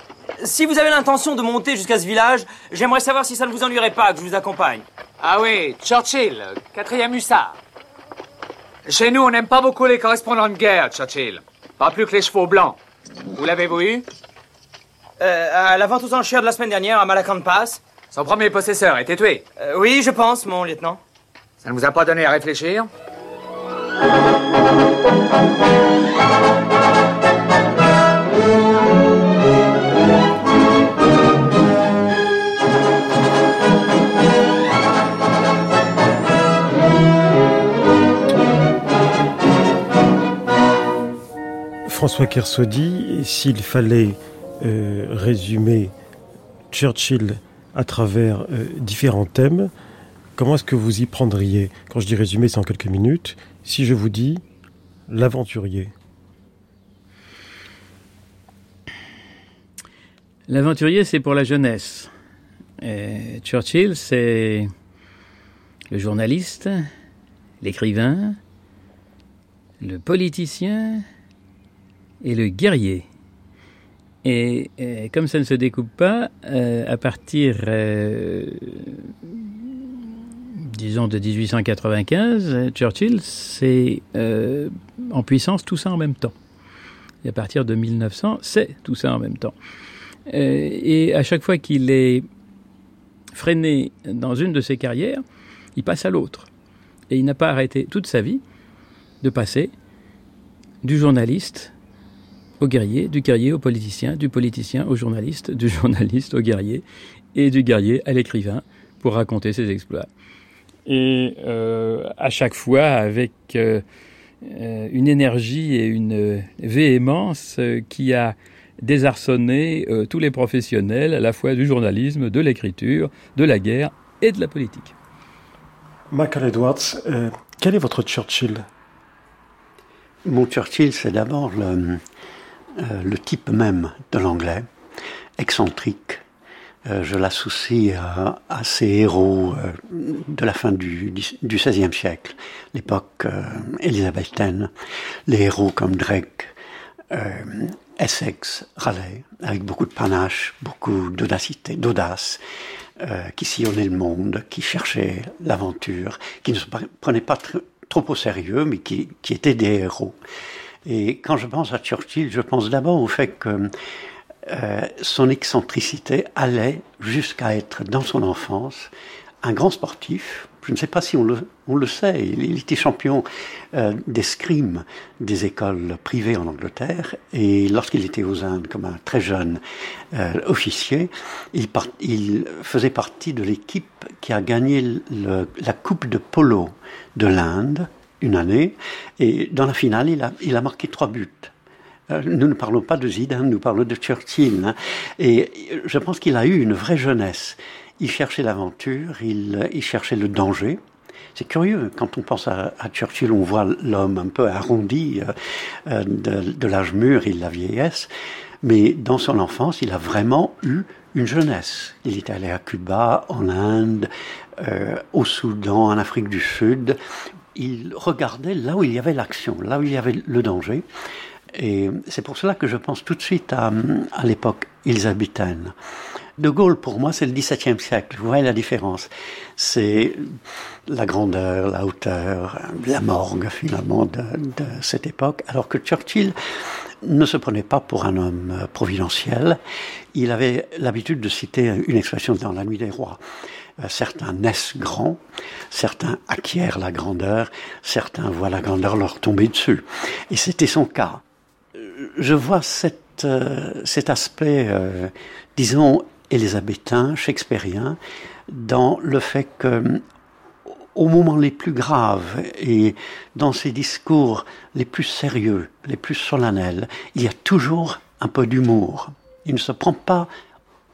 si vous avez l'intention de monter jusqu'à ce village, j'aimerais savoir si ça ne vous ennuierait pas que je vous accompagne. Ah oui, Churchill, quatrième hussard. Chez nous, on n'aime pas beaucoup les correspondants de guerre, Churchill. Pas plus que les chevaux blancs. Où l'avez-vous eu euh, À la vente aux enchères de la semaine dernière à Malacan Pass. Son premier possesseur était tué euh, Oui, je pense, mon lieutenant. Ça ne vous a pas donné à réfléchir? François Kersaudy, s'il fallait euh, résumer Churchill à travers euh, différents thèmes, comment est-ce que vous y prendriez Quand je dis résumer, c'est en quelques minutes. Si je vous dis l'aventurier? L'aventurier, c'est pour la jeunesse. Churchill, c'est le journaliste, l'écrivain, le politicien, et le guerrier. Et, comme ça ne se découpe pas, euh, à partir, euh, disons, de 1895, Churchill, c'est euh, en puissance tout ça en même temps. Et à partir de 1900, c'est tout ça en même temps. et à chaque fois qu'il est freiné dans une de ses carrières, il passe à l'autre. Et il n'a pas arrêté toute sa vie de passer du journaliste au guerrier, du guerrier au politicien, du politicien au journaliste, du journaliste au guerrier, et du guerrier à l'écrivain pour raconter ses exploits. Et euh, à chaque fois avec euh, euh, une énergie et une véhémence qui a désarçonné tous les professionnels à la fois du journalisme, de l'écriture, de la guerre et de la politique. Michael Edwards, quel est votre Churchill? Mon Churchill, c'est d'abord le, euh, le type même de l'anglais, excentrique. Euh, je l'associe à, à, ces héros euh, de la fin du, du XVIe siècle, l'époque élisabéthaine, les héros comme Drake, Essex, Raleigh, avec beaucoup de panache, beaucoup d'audacité, d'audace, qui sillonnaient le monde, qui cherchaient l'aventure, qui ne se prenaient pas trop au sérieux, mais qui, qui étaient des héros. Et quand je pense à Churchill, je pense d'abord au fait que euh, son excentricité allait jusqu'à être, dans son enfance, un grand sportif. Je ne sais pas si on le, sait. Il, était champion euh, d'escrime des écoles privées en Angleterre. Et lorsqu'il était aux Indes, comme un très jeune euh, officier, il, il, faisait partie de l'équipe qui a gagné le, la Coupe de polo de l'Inde une année. Et dans la finale, il a, il a marqué trois buts. Euh, nous ne parlons pas de Zidane, nous parlons de Churchill. Hein. Et je pense qu'il a eu une vraie jeunesse. Il cherchait l'aventure, il, il, cherchait le danger. C'est curieux, quand on pense à, Churchill, on voit l'homme un peu arrondi euh, euh de, de l'âge mûr et de la vieillesse. Mais dans son enfance, il a vraiment eu une jeunesse. Il est allé à Cuba, en Inde, euh, au Soudan, en Afrique du Sud. Il regardait là où il y avait l'action, là où il y avait le danger. Et c'est pour cela que je pense tout de suite à, à l'époque élisabéthaine. De Gaulle, pour moi, c'est le XVIIe siècle. Vous voyez la différence. C'est la grandeur, la hauteur, la morgue, finalement, de, de, cette époque. Alors que Churchill ne se prenait pas pour un homme providentiel. Il avait l'habitude de citer une expression dans La Nuit des Rois. Euh, certains naissent grands, certains acquièrent la grandeur, certains voient la grandeur leur tomber dessus. Et c'était son cas je vois euh, cet aspect, euh, disons, élisabétain, shakespearien, dans le fait que au moment les plus graves et dans ses discours les plus sérieux, les plus solennels, il y a toujours un peu d'humour. Il ne se prend pas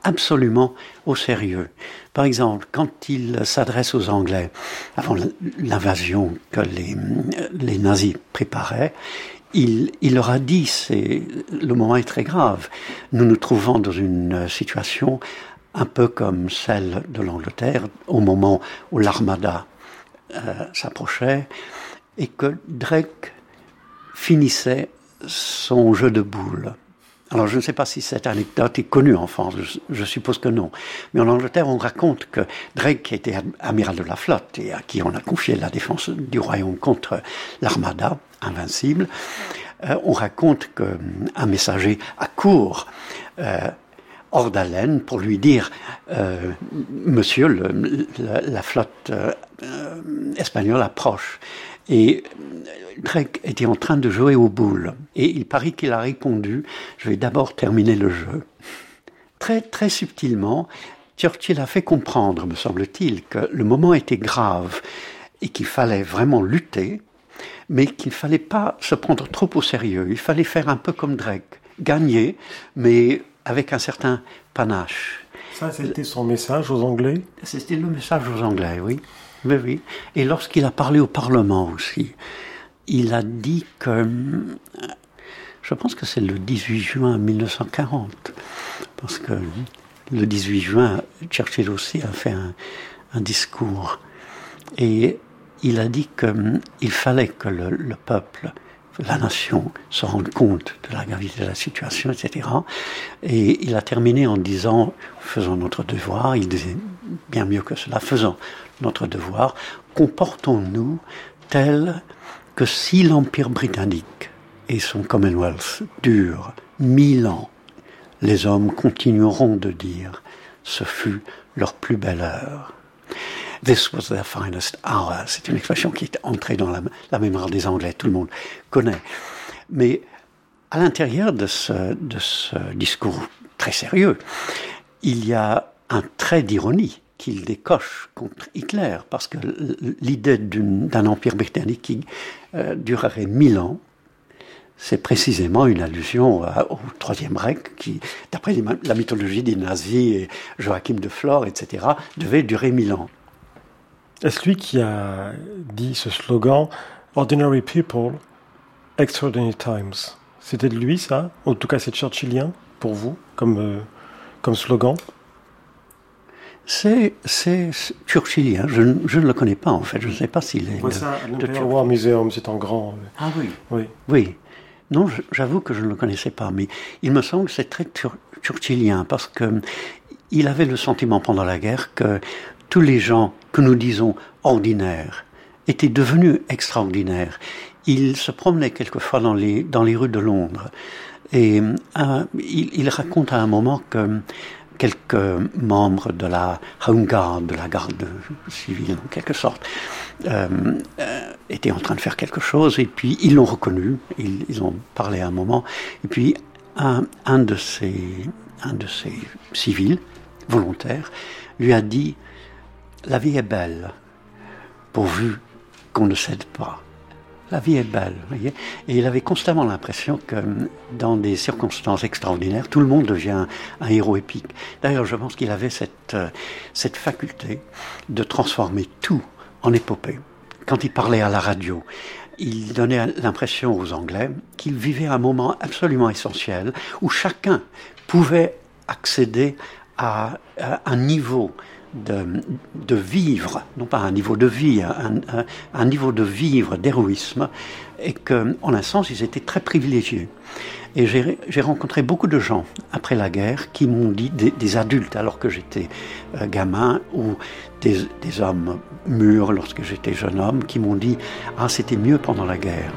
absolument au sérieux. Par exemple, quand il s'adresse aux Anglais, avant l'invasion que les, les nazis préparaient, il, il, leur a dit, c'est le moment est très grave. Nous nous trouvons dans une situation un peu comme celle de l'Angleterre au moment où l'armada euh, s'approchait et que Drake finissait son jeu de boules. Alors je ne sais pas si cette anecdote est connue en France, je, suppose que non. Mais en Angleterre, on raconte que Drake, qui était amiral de la flotte et à qui on a confié la défense du royaume contre l'armada invincible, euh, on raconte qu'un messager accourt euh, hors d'haleine pour lui dire euh, Monsieur, la, flotte euh, espagnole approche. Et Drake était en train de jouer aux boules. Et il paraît qu'il a répondu, je vais d'abord terminer le jeu. Très, très subtilement, Churchill a fait comprendre, me semble-t-il, que le moment était grave et qu'il fallait vraiment lutter, mais qu'il ne fallait pas se prendre trop au sérieux. Il fallait faire un peu comme Drake, gagner, mais avec un certain panache. Ça, c'était son message aux Anglais? C'était le message aux Anglais, oui. Oui, oui. Et lorsqu'il a parlé au Parlement aussi, il a dit que, je pense que c'est le 18 juin 1940, parce que le 18 juin, Churchill aussi a fait un, discours. Et il a dit qu'il fallait que le, le, peuple, la nation, se rende compte de la gravité de la situation, etc. Et il a terminé en disant, faisons notre devoir, bien mieux que cela, faisons notre devoir, comportons-nous tel que si l'Empire britannique et son Commonwealth durent mille ans, les hommes continueront de dire ce fut leur plus belle heure. This was their finest hour. C'est une expression qui est entrée dans la, mémoire des Anglais, tout le monde connaît. Mais à l'intérieur de ce discours très sérieux, il y a un trait d'ironie qu'il décoche contre Hitler, parce que l'idée d'un empire britannique qui euh, durerait mille ans, c'est précisément une allusion au Troisième Reich, qui, d'après la mythologie des nazis et Joachim de Flore, etc., devait durer mille ans. Est-ce lui qui a dit ce slogan Ordinary People, Extraordinary Times C'était de lui, ça? En tout cas, c'est churchillien, pour vous, comme, euh, comme slogan? C'est churchillien. Je, je, ne le connais pas en fait. Je ne sais pas s'il est. Le War Museum, c'est en grand. Ah oui. Oui. Oui. Non, j'avoue que je ne le connaissais pas, mais il me semble que c'est très churchillien parce que il avait le sentiment pendant la guerre que tous les gens que nous disons ordinaires étaient devenus extraordinaires. il se promenait quelquefois dans les, dans les rues de Londres. Et euh, il, il, raconte à un moment que quelques membres de la Home de la garde civile en quelque sorte, euh, euh, étaient en train de faire quelque chose et puis ils l'ont reconnu, ils, ont parlé un moment, et puis un, un, de ces, un de ces civils volontaires lui a dit La vie est belle, pourvu qu'on ne cède pas. La vie est belle, voyez. Et il avait constamment l'impression que dans des circonstances extraordinaires, tout le monde devient un héros épique. D'ailleurs, je pense qu'il avait cette, euh, cette faculté de transformer tout en épopée. Quand il parlait à la radio, il donnait l'impression aux Anglais qu'il vivait un moment absolument essentiel où chacun pouvait accéder à, à un niveau de, de, vivre, non pas un niveau de vie, un, un, niveau de vivre, d'héroïsme, et qu'en un sens, ils étaient très privilégiés. Et j'ai rencontré beaucoup de gens après la guerre qui m'ont dit, des, des, adultes alors que j'étais euh, gamin, ou des, des hommes mûrs lorsque j'étais jeune homme, qui m'ont dit Ah, c'était mieux pendant la guerre.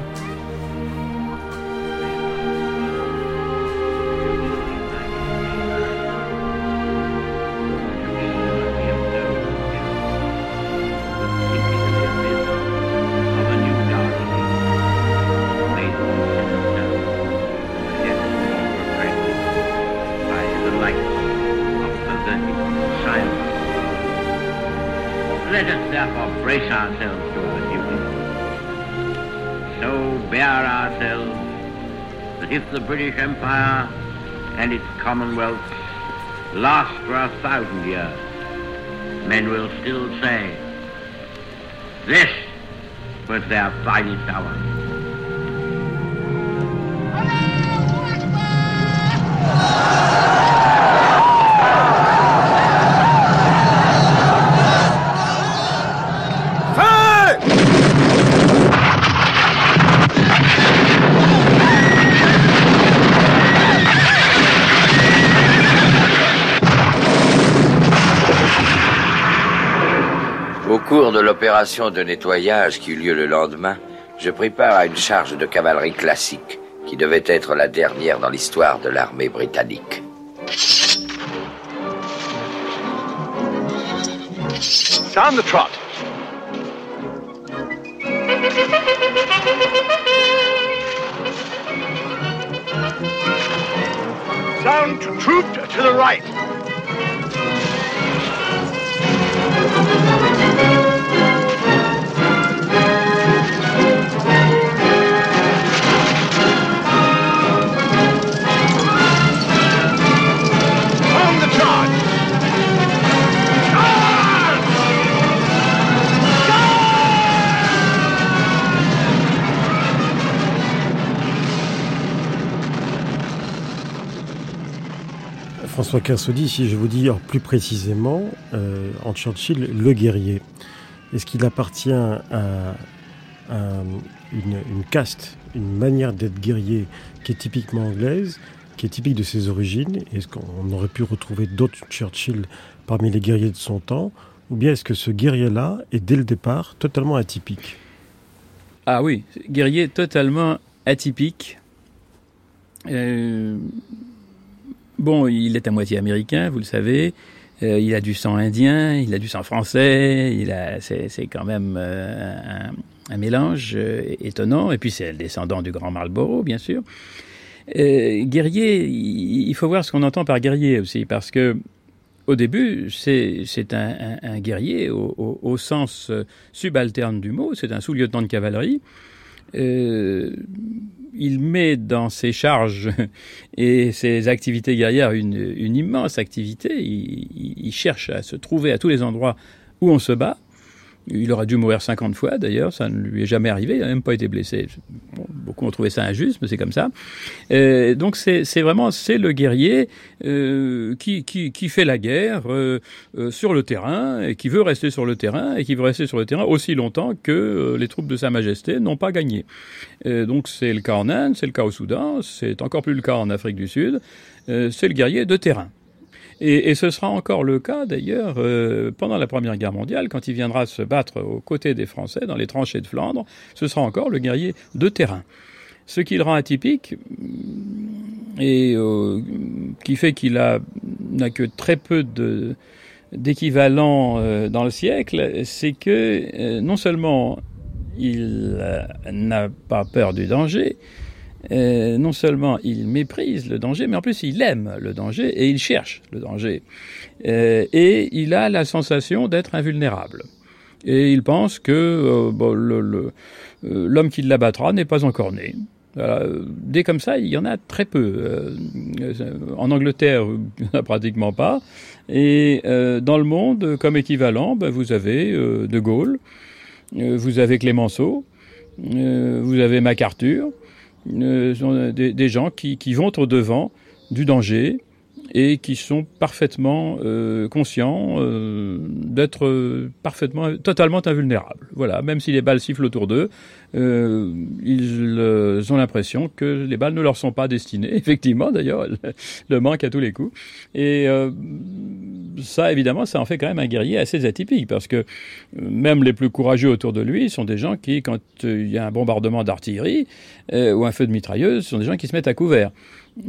British Empire and its Commonwealth last for a thousand years, men will still say, this was their finest hour. De nettoyage qui eut lieu le lendemain, je pris part à une charge de cavalerie classique qui devait être la dernière dans l'histoire de l'armée britannique. Down the trot. Troop to the right. François Kersaudy, si je vous dis plus précisément, euh, en Churchill, le guerrier, est-ce qu'il appartient à, une, caste, une manière d'être guerrier qui est typiquement anglaise, qui est typique de ses origines? Est-ce qu'on aurait pu retrouver d'autres Churchill parmi les guerriers de son temps? Ou bien est-ce que ce guerrier-là est dès le départ totalement atypique? Ah oui, guerrier totalement atypique. Euh, Bon, il est à moitié américain, vous le savez. Euh, il a du sang indien, il a du sang français. C'est, quand même euh, un, mélange euh, étonnant. Et puis c'est le descendant du grand Marlborough, bien sûr. guerrier, il faut voir ce qu'on entend par guerrier aussi, parce que au début, c'est, un, guerrier au, sens subalterne du mot. C'est un sous-lieutenant de cavalerie. Il met dans ses charges et ses activités guerrières une, immense activité. Il, cherche à se trouver à tous les endroits où on se bat. Il aurait dû mourir 50 fois d'ailleurs, ça ne lui est jamais arrivé, il n'a même pas été blessé. Beaucoup ont trouvé ça injuste, mais c'est comme ça. Euh, donc c'est vraiment c'est le guerrier euh, qui, qui, fait la guerre euh, sur le terrain et qui veut rester sur le terrain et qui veut rester sur le terrain aussi longtemps que les troupes de Sa Majesté n'ont pas gagné. Donc c'est le cas en Inde, c'est le cas au Soudan, c'est encore plus le cas en Afrique du Sud. c'est le guerrier de terrain. Et, ce sera encore le cas d'ailleurs euh, pendant la Première Guerre mondiale, quand il viendra se battre aux côtés des Français dans les tranchées de Flandre, ce sera encore le guerrier de terrain. Ce qui le rend atypique et euh, qui fait qu'il n'a que très peu de d'équivalent euh, dans le siècle, c'est que non seulement il n'a pas peur du danger, euh, non seulement il méprise le danger, mais en plus il aime le danger et il cherche le danger. Euh, et il a la sensation d'être invulnérable. Et il pense que euh, bon, l'homme qui l'abattra n'est pas encore né. Voilà. Des comme ça, il y en a très peu. en Angleterre, il n'y en a pratiquement pas. Et dans le monde, comme équivalent, ben, vous avez De Gaulle, vous avez Clémenceau, vous avez MacArthur, euh, des, des, gens qui, qui, vont au devant du danger et qui sont parfaitement euh, conscients euh, d'être parfaitement, totalement invulnérables. Voilà, même si les balles sifflent autour d'eux, euh, ils ont l'impression que les balles ne leur sont pas destinées. Effectivement, d'ailleurs, le manque à tous les coups. Et ça, évidemment, ça en fait quand même un guerrier assez atypique, parce que même les plus courageux autour de lui sont des gens qui, quand il y a un bombardement d'artillerie ou un feu de mitrailleuse, sont des gens qui se mettent à couvert.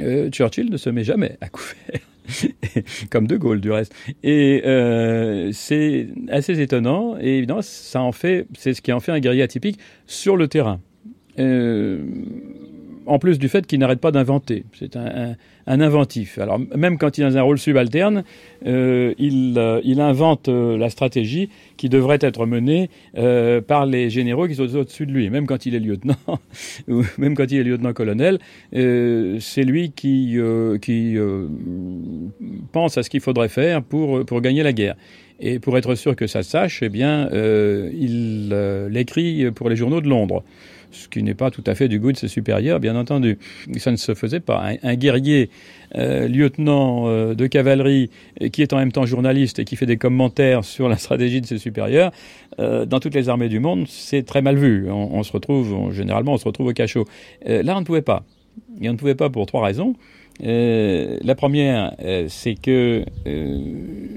Euh, Churchill ne se met jamais à couvert. comme De Gaulle du reste. Et euh, c'est assez étonnant, et évidemment, ça en fait, c'est ce qui en fait un guerrier atypique sur le terrain. Euh, en plus du fait qu'il n'arrête pas d'inventer. C'est un, inventif. Alors même quand il est dans un rôle subalterne, euh, il, euh, il, invente euh, la stratégie qui devrait être menée par les généraux qui sont au-dessus de lui. Même quand il est lieutenant, même quand il est lieutenant-colonel, c'est lui qui, pense à ce qu'il faudrait faire pour, gagner la guerre. Et pour être sûr que ça sache, eh bien, il l'écrit pour les journaux de Londres ce qui n'est pas tout à fait du goût de ses supérieurs, bien entendu. Ça ne se faisait pas. Un, guerrier, euh, lieutenant euh, de cavalerie, qui est en même temps journaliste et qui fait des commentaires sur la stratégie de ses supérieurs, euh, dans toutes les armées du monde, c'est très mal vu. On, se retrouve, généralement, on se retrouve au cachot. là, on ne pouvait pas. Et on ne pouvait pas pour trois raisons. Euh, la première, euh, c'est que euh,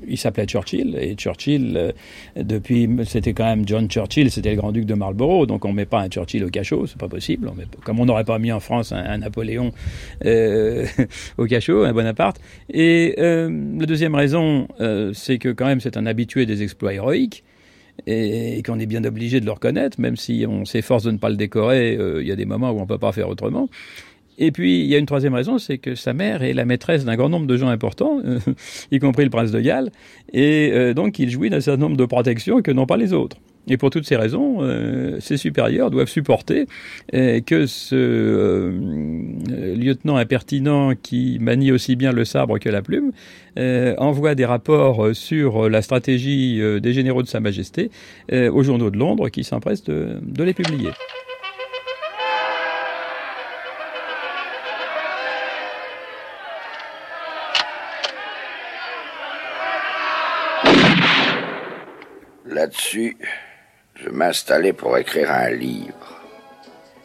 il s'appelait Churchill et Churchill, depuis, c'était quand même John Churchill, c'était le grand-duc de Marlborough, donc on met pas un Churchill au cachot, c'est pas possible. comme on n'aurait pas mis en France un, Napoléon au cachot, un Bonaparte. Et la deuxième raison, c'est que quand même c'est un habitué des exploits héroïques et, qu'on est bien obligé de le reconnaître, même si on s'efforce de ne pas le décorer, il y a des moments où on peut pas faire autrement. Et puis, il y a une troisième raison, c'est que sa mère est la maîtresse d'un grand nombre de gens importants, euh, y compris le prince de Galles, et euh, donc il jouit d'un certain nombre de protections que n'ont pas les autres. Et pour toutes ces raisons, euh, ses supérieurs doivent supporter que ce lieutenant impertinent qui manie aussi bien le sabre que la plume envoie des rapports sur la stratégie des généraux de Sa Majesté aux journaux de Londres qui s'empressent de les publier. Là-dessus, je m'installai pour écrire un livre.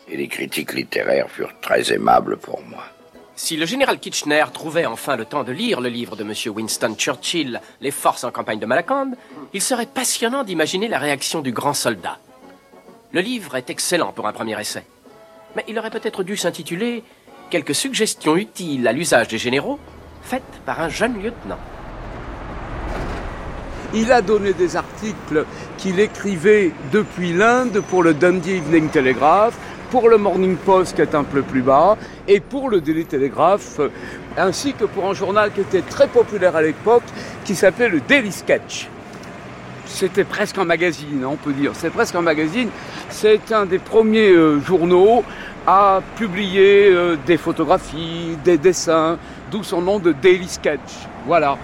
Et les critiques littéraires furent très aimables pour moi. Si le général Kitchener trouvait enfin le temps de lire le livre de M. Winston Churchill, Les forces en campagne de Malakand, il serait passionnant d'imaginer la réaction du grand soldat. Le livre est excellent pour un premier essai. Mais il aurait peut-être dû s'intituler Quelques suggestions utiles à l'usage des généraux, faites par un jeune lieutenant. Il a donné des articles qu'il écrivait depuis l'Inde pour le Dundee Evening Telegraph, pour le Morning Post qui est un peu plus bas, et pour le Daily Telegraph, ainsi que pour un journal qui était très populaire à l'époque, qui s'appelait le Daily Sketch. C'était presque un magazine, on peut dire. C'est presque un magazine. C'est un des premiers euh, journaux à publier euh, des photographies, des dessins, d'où son nom de Daily Sketch. Voilà.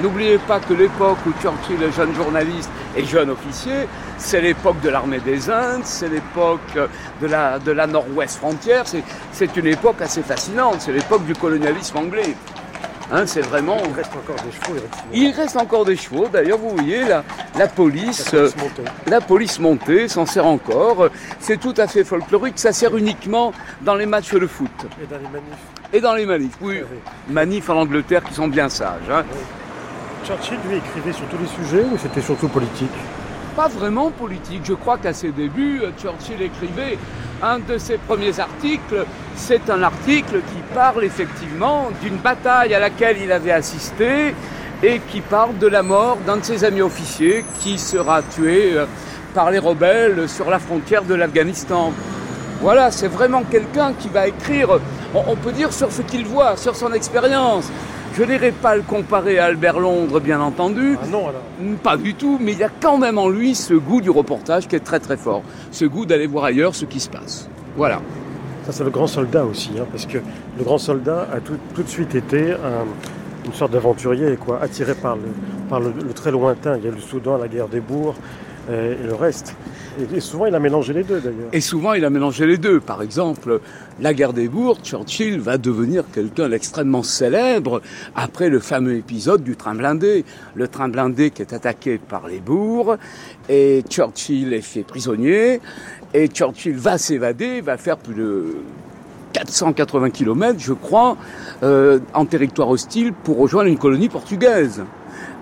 N'oubliez pas que l'époque où Churchill est jeune journaliste et jeune officier, c'est l'époque de l'armée des Indes, c'est l'époque de la, de la nord-ouest frontière, c'est une époque assez fascinante, c'est l'époque du colonialisme anglais. Hein, c'est vraiment. Il reste encore des chevaux. Il reste encore des chevaux. D'ailleurs, vous voyez, la, la police, la police, montée. la police montée s'en sert encore. C'est tout à fait folklorique. Ça sert uniquement dans les matchs de foot. Et dans les manifs. Et dans les manifs, oui. Manifs en Angleterre qui sont bien sages. Hein. Churchill, lui, écrivait sur tous les sujets ou c'était surtout politique Pas vraiment politique. Je crois qu'à ses débuts, Churchill écrivait un de ses premiers articles. C'est un article qui parle effectivement d'une bataille à laquelle il avait assisté et qui parle de la mort d'un de ses amis officiers qui sera tué euh, par les rebelles sur la frontière de l'Afghanistan. Voilà, c'est vraiment quelqu'un qui va écrire, on peut dire, sur ce qu'il voit, sur son expérience. Je n'irai pas le comparer à Albert Londres, bien entendu. Ah non, alors Pas du tout, mais il y a quand même en lui ce goût du reportage qui est très très fort. Ce goût d'aller voir ailleurs ce qui se passe. Voilà. Ça, c'est le grand soldat aussi, hein, parce que le grand soldat a tout, tout de suite été une sorte d'aventurier, quoi, attiré par, le, par le, très lointain. Il y a le Soudan, la guerre des bourgs et le reste. Et, souvent, il a mélangé les deux, d'ailleurs. Et souvent, il a mélangé les deux. Par exemple, la guerre des bourgs, Churchill va devenir quelqu'un d'extrêmement célèbre après le fameux épisode du train blindé. Le train blindé qui est attaqué par les bourgs, et Churchill est fait prisonnier, et Churchill va s'évader, va faire plus de 480 km, je crois, euh, en territoire hostile pour rejoindre une colonie portugaise.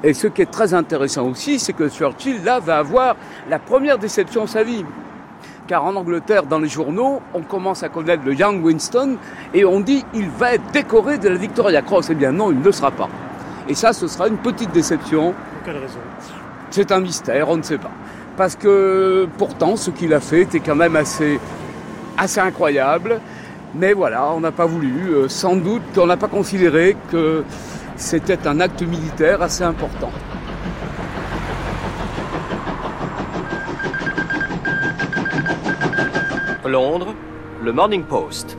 Et ce qui est très intéressant aussi, c'est que Churchill, là, va avoir la première déception de sa vie. Car en Angleterre, dans les journaux, on commence à connaître le Young Winston et on dit il va être décoré de la Victoria Cross. Eh bien non, il ne le sera pas. Et ça, ce sera une petite déception. Pour quelle raison? C'est un mystère, on ne sait pas. Parce que pourtant, ce qu'il a fait était quand même assez, assez incroyable. Mais voilà, on n'a pas voulu. Euh, sans doute qu'on n'a pas considéré que c'était un acte militaire assez important. Londres, le Morning Post.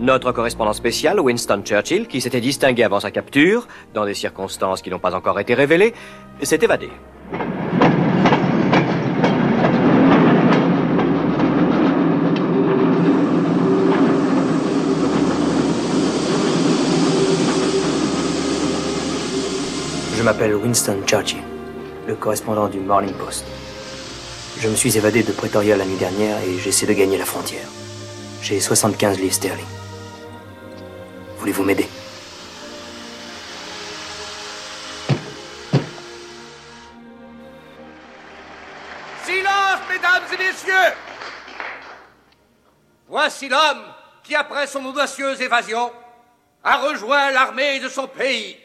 Notre correspondant spécial, Winston Churchill, qui s'était distingué avant sa capture, dans des circonstances qui n'ont pas encore été révélées, s'est évadé. Je m'appelle Winston Churchill, le correspondant du Morning Post. Je me suis évadé de Pretoria la nuit dernière et j'essaie de gagner la frontière. J'ai 75 livres sterling. Voulez-vous m'aider? Silence, mesdames et messieurs Voici l'homme qui, après son audacieuse évasion, a rejoint l'armée de son pays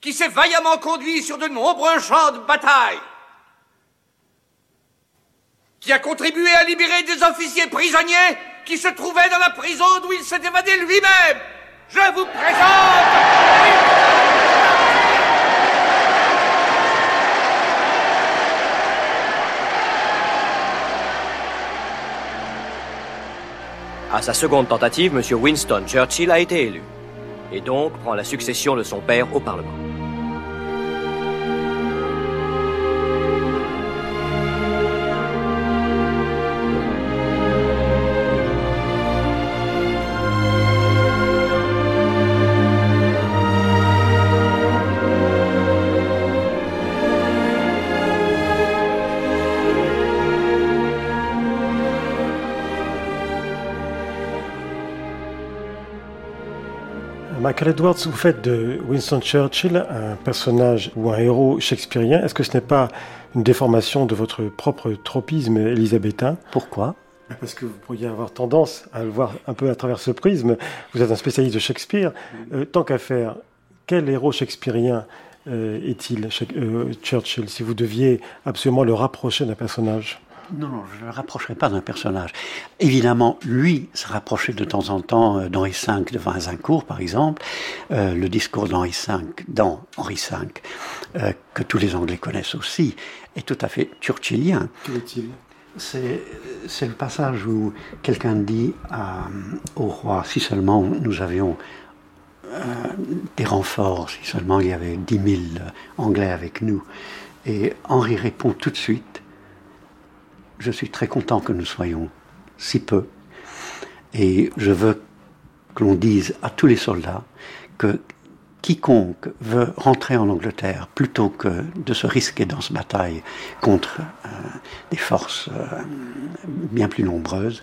qui s'est vaillamment conduit sur de nombreux champs de bataille, qui a contribué à libérer des officiers prisonniers qui se trouvaient dans la prison d'où il s'est évadé lui-même. Je vous présente... À sa seconde tentative, M. Winston Churchill a été élu, et donc prend la succession de son père au Parlement. Michael Edwards, vous faites de Winston Churchill un personnage ou un héros shakespearien. Est-ce que ce n'est pas une déformation de votre propre tropisme élisabétain Pourquoi? Parce que vous pourriez avoir tendance à le voir un peu à travers ce prisme. Vous êtes un spécialiste de Shakespeare. Euh, tant qu'à faire, quel héros shakespearien euh, est-il, euh, Churchill, si vous deviez absolument le rapprocher d'un personnage? Non, non, je ne le rapprocherai pas d'un personnage. Évidemment, lui se rapprochait de temps en temps euh, d'Henri V devant Azincourt, par exemple. Euh, le discours d'Henri V dans Henri V, euh, que tous les Anglais connaissent aussi, est tout à fait churchillien. Quel est-il? C'est, le passage où quelqu'un dit au roi, si seulement nous avions des renforts, si seulement il y avait dix mille Anglais avec nous. Et Henri répond tout de suite, je suis très content que nous soyons si peu. Et je veux que l'on dise à tous les soldats que quiconque veut rentrer en Angleterre plutôt que de se risquer dans cette bataille contre euh, des forces euh, bien plus nombreuses,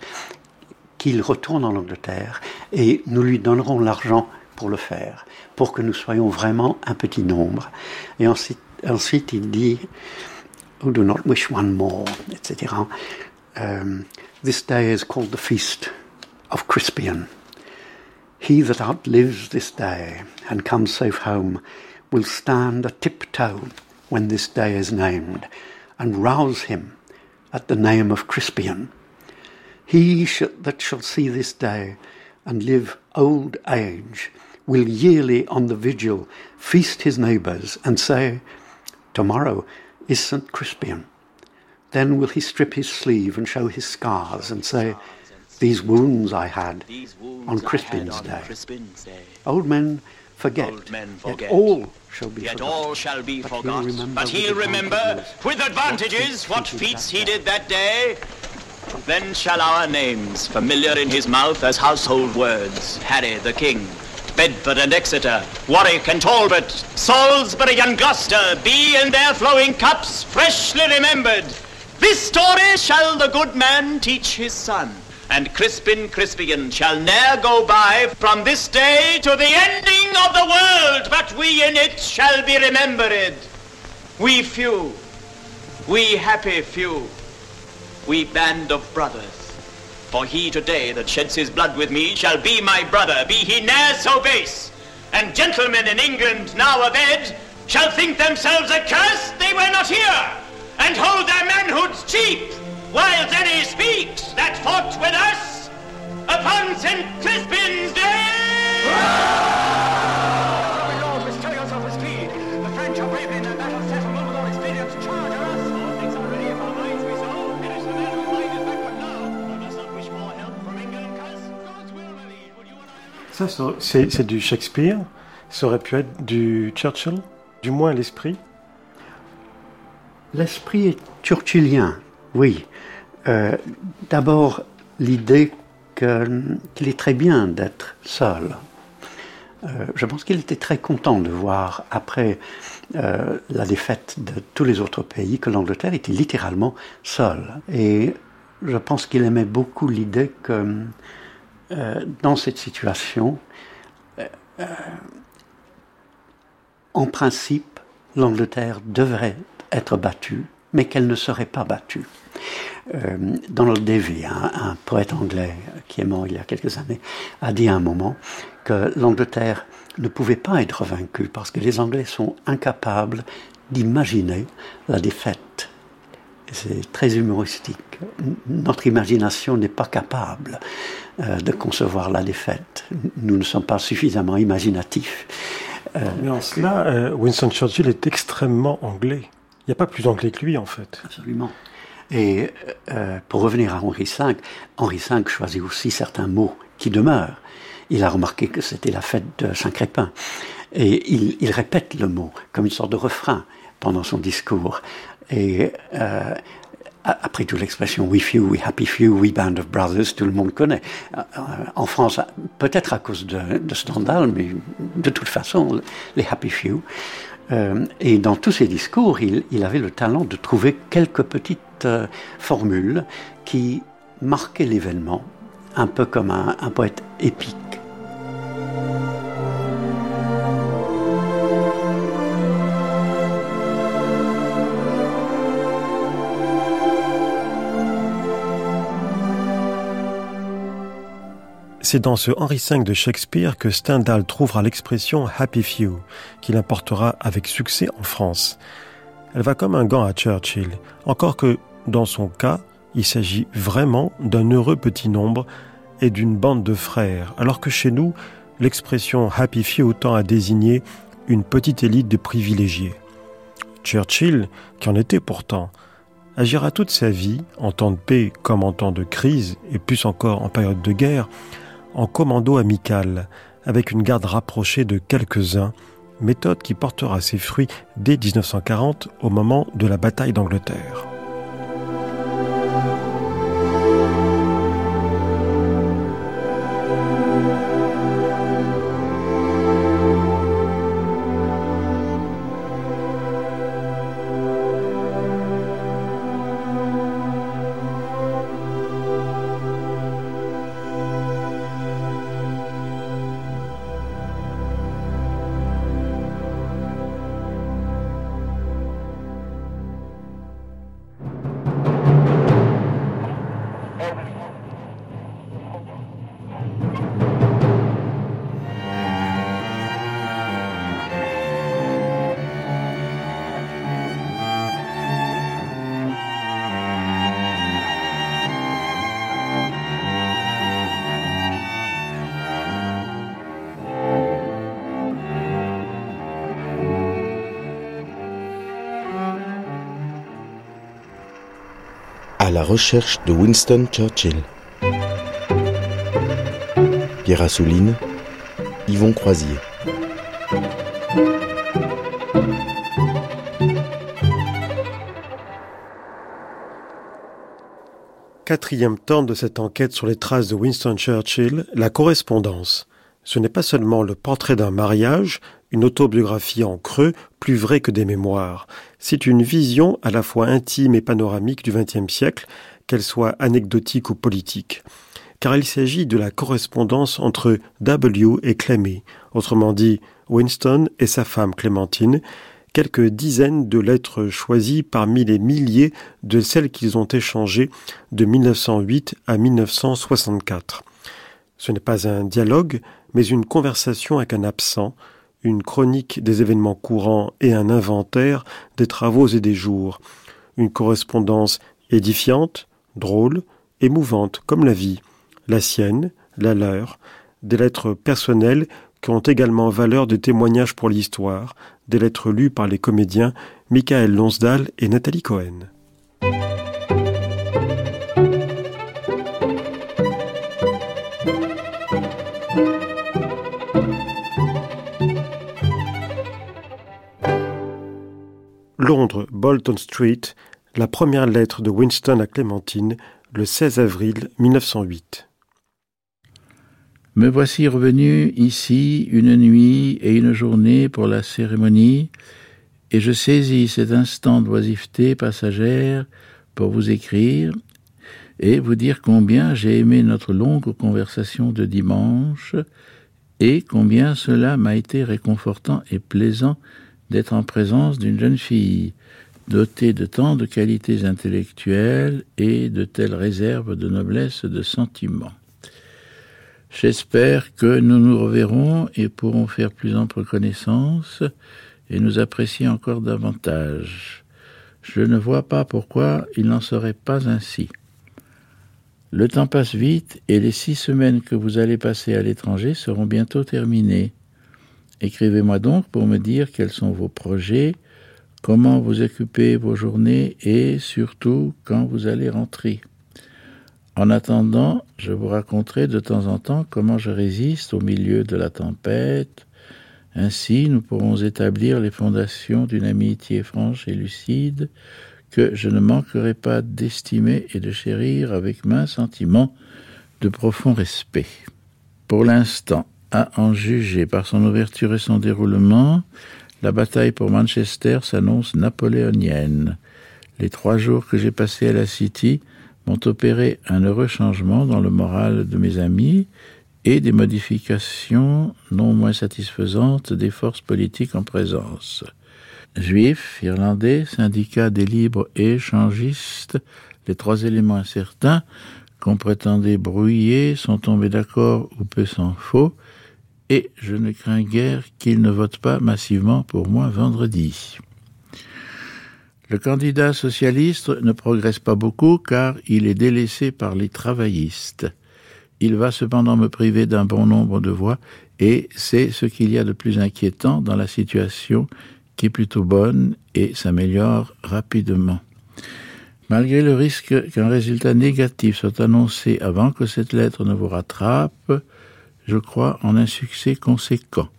qu'il retourne en Angleterre et nous lui donnerons l'argent pour le faire, pour que nous soyons vraiment un petit nombre. Et ensuite, ensuite il dit, Who do not wish one more, etc. Um, this day is called the feast of Crispian. He that outlives this day and comes safe home will stand a tiptoe when this day is named, and rouse him at the name of Crispian. He sh- that shall see this day and live old age will yearly on the vigil feast his neighbours and say, Tomorrow is St. Crispian. Then will he strip his sleeve and show his scars and say, These wounds I had on Crispin's day. Old men forget, Old men forget. Yet all shall be Yet forgot. all shall be but forgot. He'll remember but he'll remember with advantages what feats he did that day. Then shall our names, familiar in his mouth as household words, Harry the King, Bedford and Exeter, Warwick and Talbot, Salisbury and Gloucester, be in their flowing cups freshly remembered. This story shall the good man teach his son, and Crispin Crispian shall ne'er go by from this day to the ending of the world, but we in it shall be remembered. We few, we happy few, we band of brothers. For he today that sheds his blood with me shall be my brother, be he ne'er so base. And gentlemen in England now abed shall think themselves accursed they were not here, and hold their manhoods cheap, while Denny speaks that fought with us upon St. Crispin's Day. Ça, c'est du Shakespeare. Ça aurait pu être du Churchill, du moins l'esprit. L'esprit est churchillien, oui. Euh, D'abord, l'idée qu'il est très bien d'être seul. Euh, je pense qu'il était très content de voir, après euh, la défaite de tous les autres pays, que l'Angleterre était littéralement seule. Et je pense qu'il aimait beaucoup l'idée que euh, dans cette situation, euh, euh, en principe, l'Angleterre devrait être battue, mais qu'elle ne serait pas battue. Donald Davy, un, un poète anglais qui est mort il y a quelques années, a dit à un moment que l'Angleterre ne pouvait pas être vaincue parce que les Anglais sont incapables d'imaginer la défaite. C'est très humoristique. Notre imagination n'est pas capable euh, de concevoir la défaite. Nous ne sommes pas suffisamment imaginatifs. Euh, Mais en cela, euh, Winston Churchill est extrêmement anglais. Il n'y a pas plus anglais que lui, en fait. Absolument. Et pour revenir à Henri V, Henri V choisit aussi certains mots qui demeurent. Il a remarqué que c'était la fête de Saint-Crépin. Et il, il répète le mot comme une sorte de refrain pendant son discours. Et euh, après tout, l'expression We few, we happy few, we band of brothers, tout le monde connaît. Euh, euh, En France, peut-être à cause de, de Stendhal, mais de toute façon, les happy few. Et dans tous ses discours, il, avait le talent de trouver quelques petites formules qui marquaient l'événement, un peu comme un poète épique. C'est dans ce Henri V de Shakespeare que Stendhal trouvera l'expression Happy Few, qu'il importera avec succès en France. Elle va comme un gant à Churchill, encore que, dans son cas, il s'agit vraiment d'un heureux petit nombre et d'une bande de frères, alors que chez nous, l'expression Happy Few tend à désigner une petite élite de privilégiés. Churchill, qui en était pourtant, agira toute sa vie, en temps de paix comme en temps de crise, et plus encore en période de guerre, en commando amical, avec une garde rapprochée de quelques-uns, méthode qui portera ses fruits dès 1940 au moment de la bataille d'Angleterre. La recherche de Winston Churchill. Pierre Assouline, Yvon Croisier. Quatrième temps de cette enquête sur les traces de Winston Churchill, la correspondance. Ce n'est pas seulement le portrait d'un mariage, une autobiographie en creux, plus vraie que des mémoires. C'est une vision à la fois intime et panoramique du XXe siècle, qu'elle soit anecdotique ou politique. Car il s'agit de la correspondance entre W et Clemmy, autrement dit Winston et sa femme Clémentine, quelques dizaines de lettres choisies parmi les milliers de celles qu'ils ont échangées de 1908 à 1964. Ce n'est pas un dialogue, mais une conversation avec un absent, une chronique des événements courants et un inventaire des travaux et des jours, une correspondance édifiante, drôle, émouvante comme la vie, la sienne, la leur, des lettres personnelles qui ont également valeur de témoignage pour l'histoire, des lettres lues par les comédiens Michael Lonsdal et Nathalie Cohen. Londres, Bolton Street, la première lettre de Winston à Clémentine, le 16 avril 1908. Me voici revenu ici une nuit et une journée pour la cérémonie, et je saisis cet instant d'oisiveté passagère pour vous écrire et vous dire combien j'ai aimé notre longue conversation de dimanche, et combien cela m'a été réconfortant et plaisant d'être en présence d'une jeune fille dotée de tant de qualités intellectuelles et de telles réserves de noblesse de sentiment. J'espère que nous nous reverrons et pourrons faire plus ample connaissance et nous apprécier encore davantage. Je ne vois pas pourquoi il n'en serait pas ainsi. Le temps passe vite et les six semaines que vous allez passer à l'étranger seront bientôt terminées. Écrivez-moi donc pour me dire quels sont vos projets, comment vous occupez vos journées et surtout quand vous allez rentrer. En attendant, je vous raconterai de temps en temps comment je résiste au milieu de la tempête. Ainsi, nous pourrons établir les fondations d'une amitié franche et lucide que je ne manquerai pas d'estimer et de chérir avec main sentiment de profond respect. Pour l'instant, à en juger par son ouverture et son déroulement, la bataille pour Manchester s'annonce napoléonienne. Les trois jours que j'ai passés à la City m'ont opéré un heureux changement dans le moral de mes amis et des modifications non moins satisfaisantes des forces politiques en présence. Juifs, Irlandais, syndicats des libres et échangistes, les trois éléments incertains qu'on prétendait brouiller sont tombés d'accord ou peu s'en faut, et je ne crains guère qu'ils ne votent pas massivement pour moi vendredi. Le candidat socialiste ne progresse pas beaucoup car il est délaissé par les travaillistes. Il va cependant me priver d'un bon nombre de voix et c'est ce qu'il y a de plus inquiétant dans la situation qui est plutôt bonne et s'améliore rapidement. Malgré le risque qu'un résultat négatif soit annoncé avant que cette lettre ne vous rattrape, je crois, en un succès conséquent.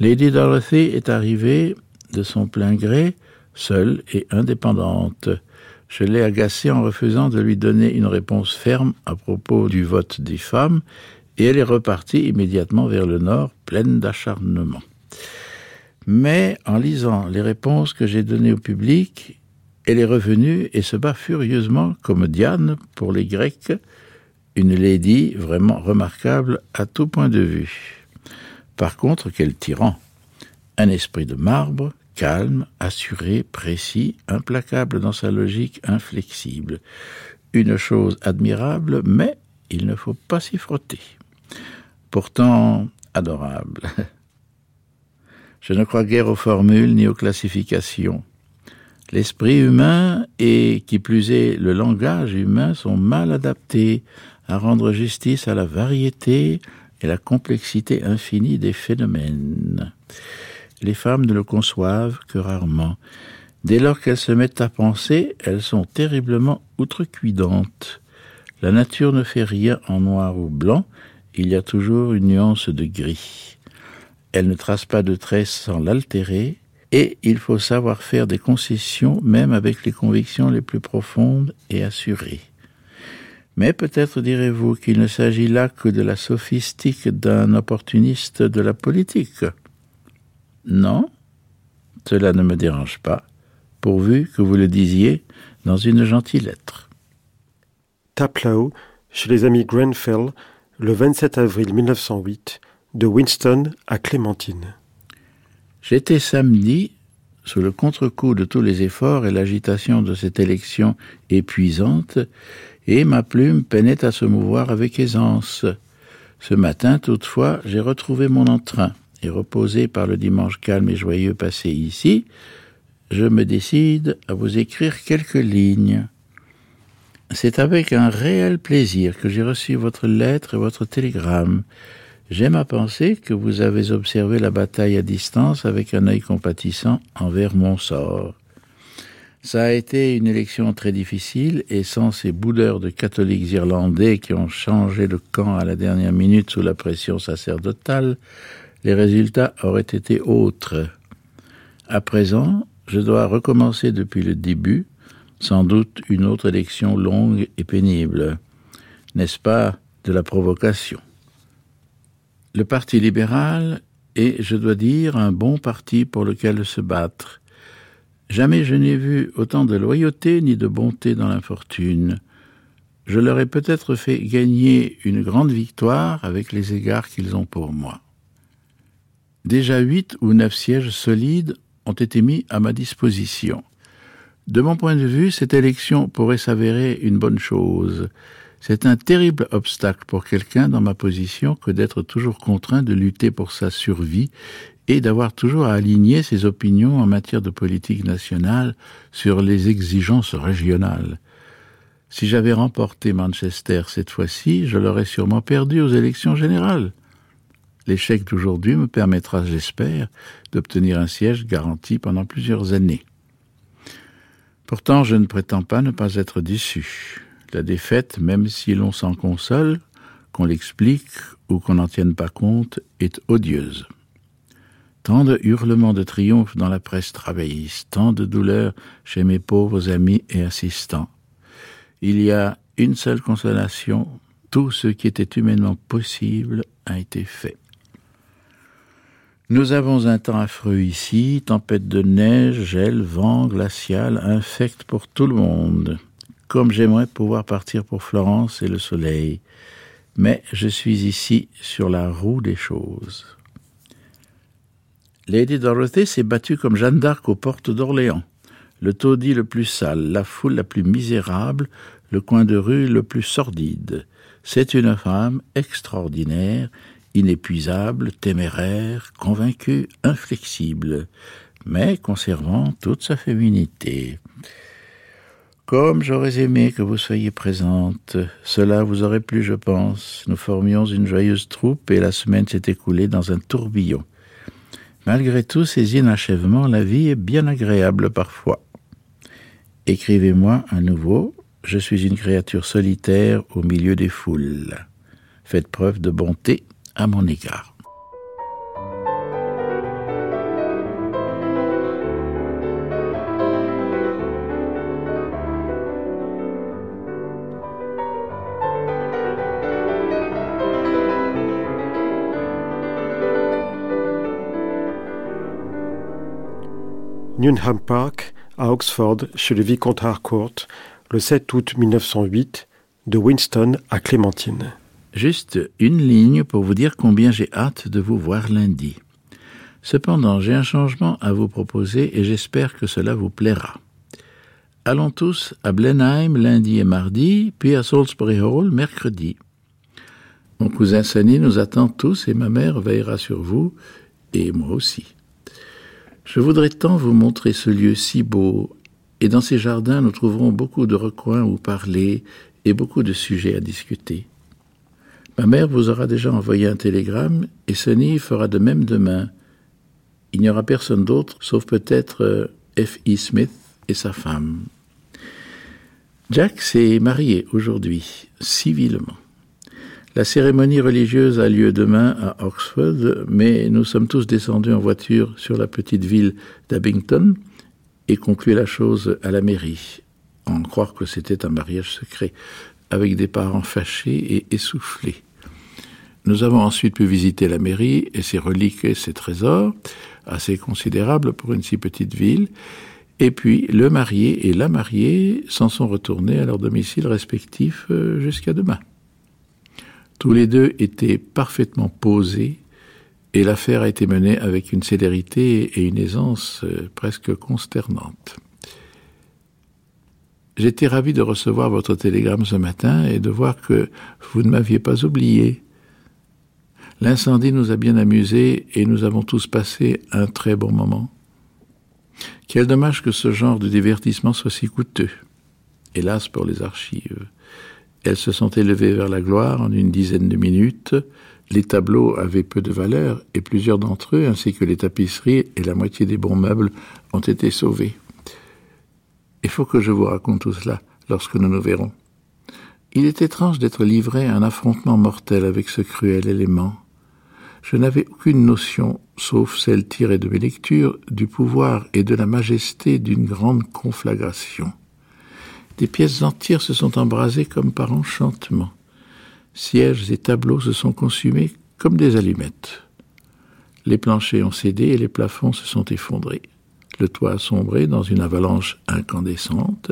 Lady Dorothy est arrivée de son plein gré, seule et indépendante. Je l'ai agacée en refusant de lui donner une réponse ferme à propos du vote des femmes, et elle est repartie immédiatement vers le nord, pleine d'acharnement. Mais en lisant les réponses que j'ai données au public, elle est revenue et se bat furieusement comme Diane pour les Grecs, une lady vraiment remarquable à tout point de vue. Par contre, quel tyran Un esprit de marbre, calme, assuré, précis, implacable dans sa logique inflexible. Une chose admirable, mais il ne faut pas s'y frotter. Pourtant adorable. Je ne crois guère aux formules ni aux classifications. L'esprit humain et, qui plus est, le langage humain sont mal adaptés à rendre justice à la variété et la complexité infinie des phénomènes. Les femmes ne le conçoivent que rarement, Dès lors qu'elles se mettent à penser, elles sont terriblement outrecuidantes. La nature ne fait rien en noir ou blanc, il y a toujours une nuance de gris. Elle ne trace pas de traits sans l'altérer, et il faut savoir faire des concessions même avec les convictions les plus profondes et assurées. Mais peut-être direz-vous qu'il ne s'agit là que de la sophistique d'un opportuniste de la politique. Non, cela ne me dérange pas, pourvu que vous le disiez dans une gentille lettre. Taplow, chez les amis Grenfell, le 27 avril 1908, de Winston à Clémentine. J'étais samedi, sous le contre-coup de tous les efforts et l'agitation de cette élection épuisante, et ma plume peinait à se mouvoir avec aisance. Ce matin, toutefois, j'ai retrouvé mon entrain, et reposé par le dimanche calme et joyeux passé ici, je me décide à vous écrire quelques lignes. C'est avec un réel plaisir que j'ai reçu votre lettre et votre télégramme. J'aime à penser que vous avez observé la bataille à distance avec un œil compatissant envers mon sort. Ça a été une élection très difficile et sans ces boudeurs de catholiques irlandais qui ont changé le camp à la dernière minute sous la pression sacerdotale, les résultats auraient été autres. À présent, je dois recommencer depuis le début, sans doute une autre élection longue et pénible. N'est-ce pas de la provocation? Le Parti libéral est, je dois dire, un bon parti pour lequel se battre. Jamais je n'ai vu autant de loyauté ni de bonté dans l'infortune. Je leur ai peut-être fait gagner une grande victoire avec les égards qu'ils ont pour moi. Déjà huit ou neuf sièges solides ont été mis à ma disposition. De mon point de vue, cette élection pourrait s'avérer une bonne chose. C'est un terrible obstacle pour quelqu'un dans ma position que d'être toujours contraint de lutter pour sa survie et d'avoir toujours à aligner ses opinions en matière de politique nationale sur les exigences régionales. Si j'avais remporté Manchester cette fois-ci, je l'aurais sûrement perdu aux élections générales. L'échec d'aujourd'hui me permettra, j'espère, d'obtenir un siège garanti pendant plusieurs années. Pourtant, je ne prétends pas ne pas être déçu. La défaite, même si l'on s'en console, qu'on l'explique ou qu'on n'en tienne pas compte, est odieuse. Tant de hurlements de triomphe dans la presse travailliste, tant de douleur chez mes pauvres amis et assistants. Il y a une seule consolation, tout ce qui était humainement possible a été fait. Nous avons un temps affreux ici, tempête de neige, gel, vent glacial, infect pour tout le monde. Comme j'aimerais pouvoir partir pour Florence et le soleil. Mais je suis ici sur la roue des choses. Lady Dorothy s'est battue comme Jeanne d'Arc aux portes d'Orléans. Le taudis le plus sale, la foule la plus misérable, le coin de rue le plus sordide. C'est une femme extraordinaire, inépuisable, téméraire, convaincue, inflexible, mais conservant toute sa féminité. Comme j'aurais aimé que vous soyez présente, cela vous aurait plu, je pense. Nous formions une joyeuse troupe et la semaine s'est écoulée dans un tourbillon. Malgré tous ces inachèvements, la vie est bien agréable parfois. Écrivez-moi à nouveau, je suis une créature solitaire au milieu des foules. Faites preuve de bonté à mon égard. Newnham Park, à Oxford, chez le vicomte Harcourt, le 7 août 1908, de Winston à Clémentine. Juste une ligne pour vous dire combien j'ai hâte de vous voir lundi. Cependant, j'ai un changement à vous proposer et j'espère que cela vous plaira. Allons tous à Blenheim lundi et mardi, puis à Salisbury Hall mercredi. Mon cousin Sunny nous attend tous et ma mère veillera sur vous, et moi aussi. Je voudrais tant vous montrer ce lieu si beau, et dans ces jardins nous trouverons beaucoup de recoins où parler et beaucoup de sujets à discuter. Ma mère vous aura déjà envoyé un télégramme, et Sonny fera de même demain. Il n'y aura personne d'autre, sauf peut-être euh, F. E. Smith, et sa femme. Jack s'est marié aujourd'hui, civilement. La cérémonie religieuse a lieu demain à Oxford, mais nous sommes tous descendus en voiture sur la petite ville d'Abington et conclu la chose à la mairie, en croire que c'était un mariage secret, avec des parents fâchés et essoufflés. Nous avons ensuite pu visiter la mairie et ses reliques et ses trésors, assez considérables pour une si petite ville, et puis le marié et la mariée s'en sont retournés à leur domicile respectif euh, jusqu'à demain. Tous les deux étaient parfaitement posés et l'affaire a été menée avec une célérité et une aisance euh, presque consternantes. J'étais ravi de recevoir votre télégramme ce matin et de voir que vous ne m'aviez pas oublié. L'incendie nous a bien amusés et nous avons tous passé un très bon moment. Quel dommage que ce genre de divertissement soit si coûteux. Hélas pour les archives. Elles se sont élevées vers la gloire en une dizaine de minutes. Les tableaux avaient peu de valeur et plusieurs d'entre eux, ainsi que les tapisseries et la moitié des bons meubles, ont été sauvés. Il faut que je vous raconte tout cela lorsque nous nous verrons. Il est étrange d'être livré à un affrontement mortel avec ce cruel élément. Je n'avais aucune notion, sauf celle tirée de mes lectures, du pouvoir et de la majesté d'une grande conflagration. Des pièces entières se sont embrasées comme par enchantement. Sièges et tableaux se sont consumés comme des allumettes. Les planchers ont cédé et les plafonds se sont effondrés. Le toit a sombré dans une avalanche incandescente.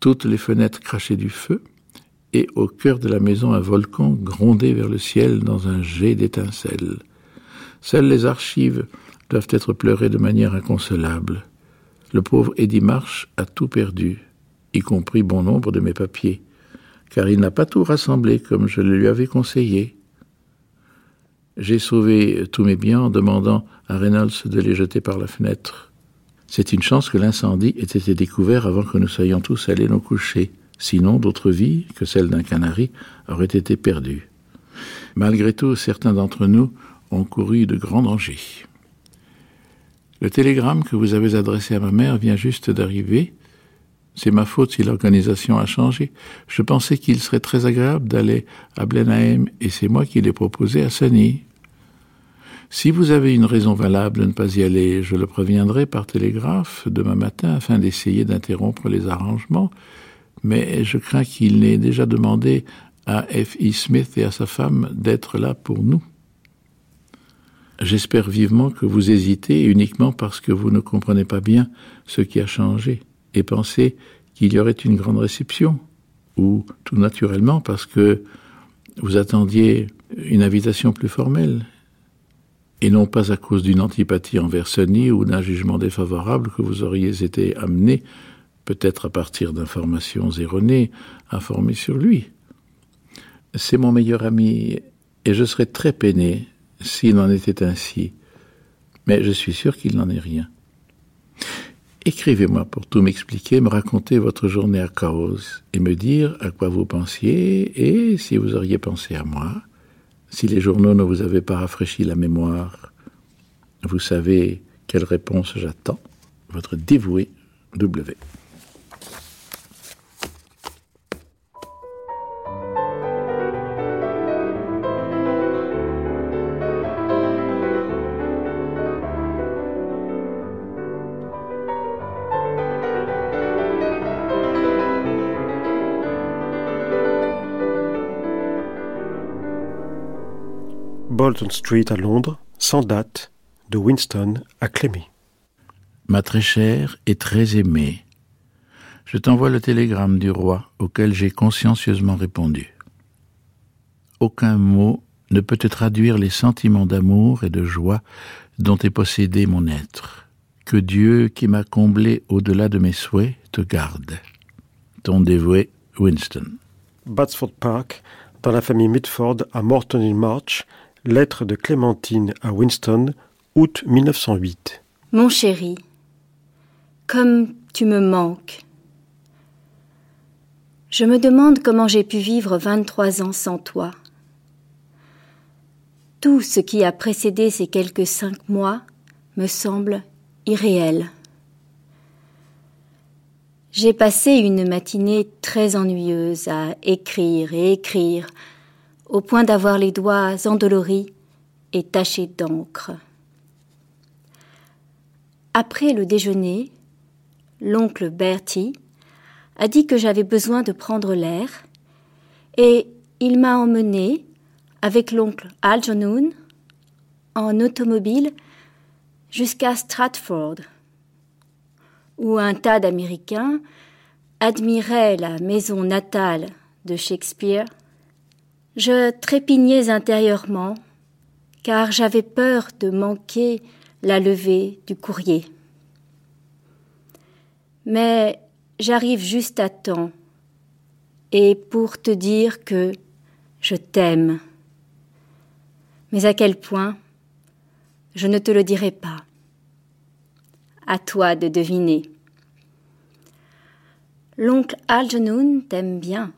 Toutes les fenêtres crachaient du feu et au cœur de la maison un volcan grondait vers le ciel dans un jet d'étincelles. Seules les archives doivent être pleurées de manière inconsolable. Le pauvre Eddie Marsh a tout perdu, y compris bon nombre de mes papiers, car il n'a pas tout rassemblé comme je le lui avais conseillé. J'ai sauvé tous mes biens en demandant à Reynolds de les jeter par la fenêtre. C'est une chance que l'incendie ait été découvert avant que nous soyons tous allés nous coucher. Sinon, d'autres vies que celle d'un canari auraient été perdues. Malgré tout, certains d'entre nous ont couru de grands dangers. Le télégramme que vous avez adressé à ma mère vient juste d'arriver. C'est ma faute si l'organisation a changé. Je pensais qu'il serait très agréable d'aller à Blenheim et c'est moi qui l'ai proposé à Sunny. Si vous avez une raison valable de ne pas y aller, je le préviendrai par télégraphe demain matin afin d'essayer d'interrompre les arrangements mais je crains qu'il n'ait déjà demandé à F. E. Smith et à sa femme d'être là pour nous. J'espère vivement que vous hésitez uniquement parce que vous ne comprenez pas bien ce qui a changé et pensez qu'il y aurait une grande réception, ou tout naturellement parce que vous attendiez une invitation plus formelle, et non pas à cause d'une antipathie envers Sonny ou d'un jugement défavorable que vous auriez été amené peut-être à partir d'informations erronées, informées sur lui. C'est mon meilleur ami, et je serais très peiné s'il en était ainsi, mais je suis sûr qu'il n'en est rien. Écrivez-moi pour tout m'expliquer, me raconter votre journée à Chaos et me dire à quoi vous pensiez et si vous auriez pensé à moi. Si les journaux ne vous avaient pas rafraîchi la mémoire, vous savez quelle réponse j'attends. Votre dévoué W. Bolton Street à Londres, sans date, de Winston à Clémy. Ma très chère et très aimée, je t'envoie le télégramme du roi auquel j'ai consciencieusement répondu. Aucun mot ne peut te traduire les sentiments d'amour et de joie dont est possédé mon être. Que Dieu, qui m'a comblé au-delà de mes souhaits, te garde. Ton dévoué Winston. Batsford Park, dans la famille Mitford à Morton-in-March, Lettre de Clémentine à Winston, août 1908. Mon chéri, comme tu me manques. Je me demande comment j'ai pu vivre 23 ans sans toi. Tout ce qui a précédé ces quelques cinq mois me semble irréel. J'ai passé une matinée très ennuyeuse à écrire et écrire, au point d'avoir les doigts endoloris et tachés d'encre. Après le déjeuner, l'oncle Bertie a dit que j'avais besoin de prendre l'air et il m'a emmené avec l'oncle Algernon en automobile jusqu'à Stratford où un tas d'Américains admiraient la maison natale de Shakespeare, je trépignais intérieurement, car j'avais peur de manquer la levée du courrier. Mais j'arrive juste à temps, et pour te dire que je t'aime. Mais à quel point, je ne te le dirai pas. À toi de deviner. L'oncle Algernon t'aime bien,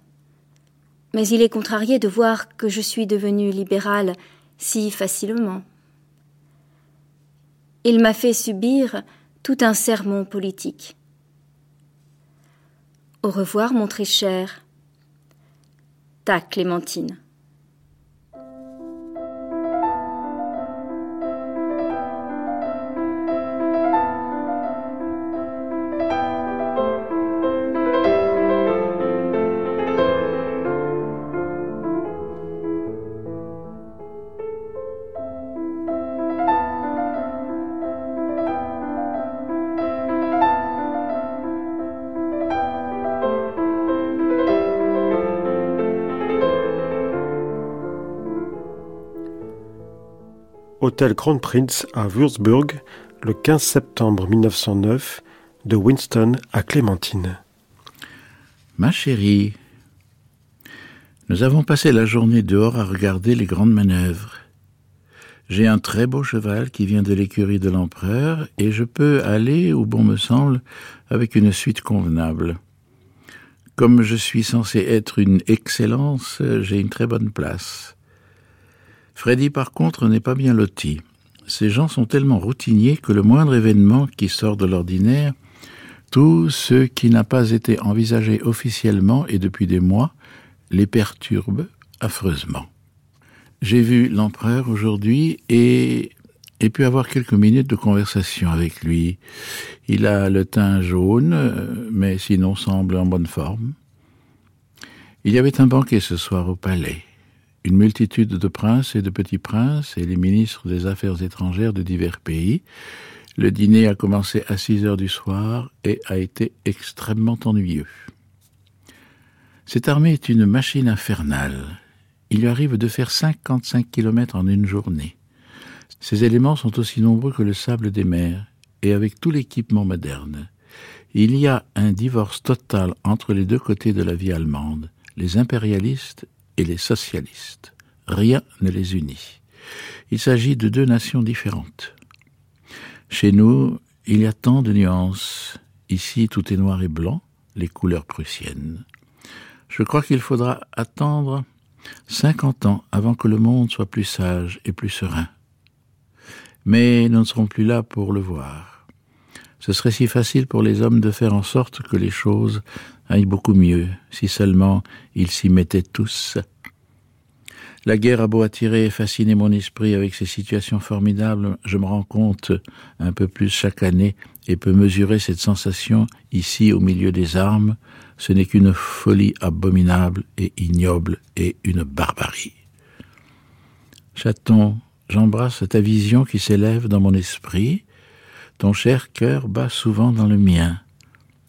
mais il est contrarié de voir que je suis devenue libérale si facilement. Il m'a fait subir tout un sermon politique. Au revoir, mon très cher. Ta Clémentine. Hôtel Crown Prince à Würzburg le 15 septembre 1909 de Winston à Clémentine. Ma chérie, nous avons passé la journée dehors à regarder les grandes manœuvres. J'ai un très beau cheval qui vient de l'écurie de l'empereur et je peux aller où bon me semble avec une suite convenable. Comme je suis censé être une excellence, j'ai une très bonne place. Freddy, par contre, n'est pas bien loti. Ces gens sont tellement routiniers que le moindre événement qui sort de l'ordinaire, tout ce qui n'a pas été envisagé officiellement et depuis des mois, les perturbe affreusement. J'ai vu l'empereur aujourd'hui et ai pu avoir quelques minutes de conversation avec lui. Il a le teint jaune, mais sinon semble en bonne forme. Il y avait un banquet ce soir au palais une multitude de princes et de petits princes et les ministres des Affaires étrangères de divers pays. Le dîner a commencé à six heures du soir et a été extrêmement ennuyeux. Cette armée est une machine infernale. Il lui arrive de faire 55 kilomètres en une journée. Ces éléments sont aussi nombreux que le sable des mers, et avec tout l'équipement moderne. Il y a un divorce total entre les deux côtés de la vie allemande, les impérialistes et les socialistes. Rien ne les unit. Il s'agit de deux nations différentes. Chez nous, il y a tant de nuances. Ici, tout est noir et blanc, les couleurs prussiennes. Je crois qu'il faudra attendre cinquante ans avant que le monde soit plus sage et plus serein. Mais nous ne serons plus là pour le voir. Ce serait si facile pour les hommes de faire en sorte que les choses aille beaucoup mieux, si seulement ils s'y mettaient tous. La guerre a beau attirer et fasciner mon esprit avec ses situations formidables, je me rends compte un peu plus chaque année et peux mesurer cette sensation ici au milieu des armes. Ce n'est qu'une folie abominable et ignoble et une barbarie. Chaton, j'embrasse ta vision qui s'élève dans mon esprit. Ton cher cœur bat souvent dans le mien.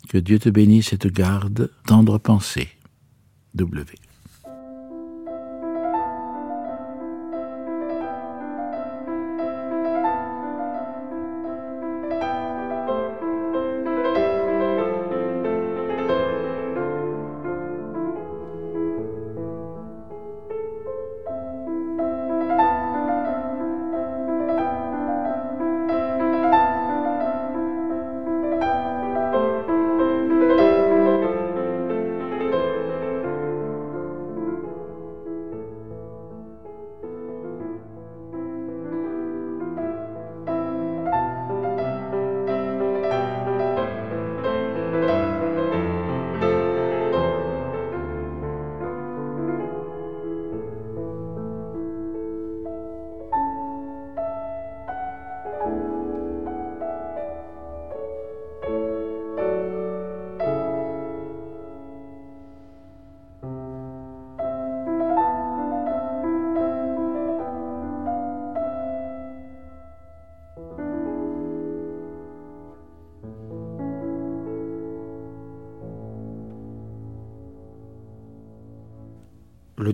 Que Dieu te bénisse et te garde, tendre pensée. W.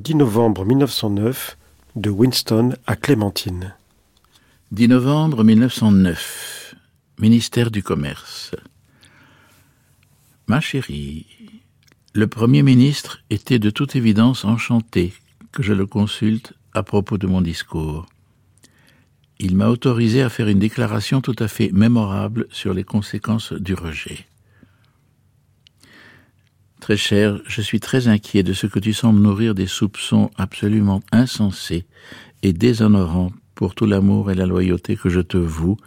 10 novembre 1909 de Winston à Clémentine. 10 novembre 1909, ministère du Commerce. Ma chérie, le Premier ministre était de toute évidence enchanté que je le consulte à propos de mon discours. Il m'a autorisé à faire une déclaration tout à fait mémorable sur les conséquences du rejet. Très cher, je suis très inquiet de ce que tu sembles nourrir des soupçons absolument insensés et déshonorants pour tout l'amour et la loyauté que je te voue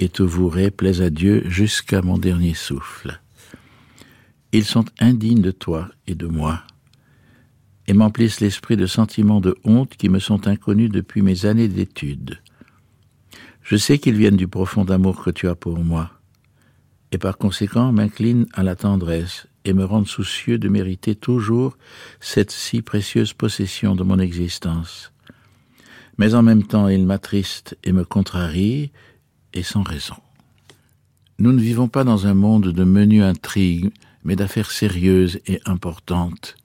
et te vouerai, plaise à Dieu, jusqu'à mon dernier souffle. Ils sont indignes de toi et de moi, et m'emplissent l'esprit de sentiments de honte qui me sont inconnus depuis mes années d'études. Je sais qu'ils viennent du profond amour que tu as pour moi, et par conséquent m'incline à la tendresse et me rendent soucieux de mériter toujours cette si précieuse possession de mon existence mais en même temps il m'attriste et me contrarie, et sans raison. Nous ne vivons pas dans un monde de menues intrigues, mais d'affaires sérieuses et importantes.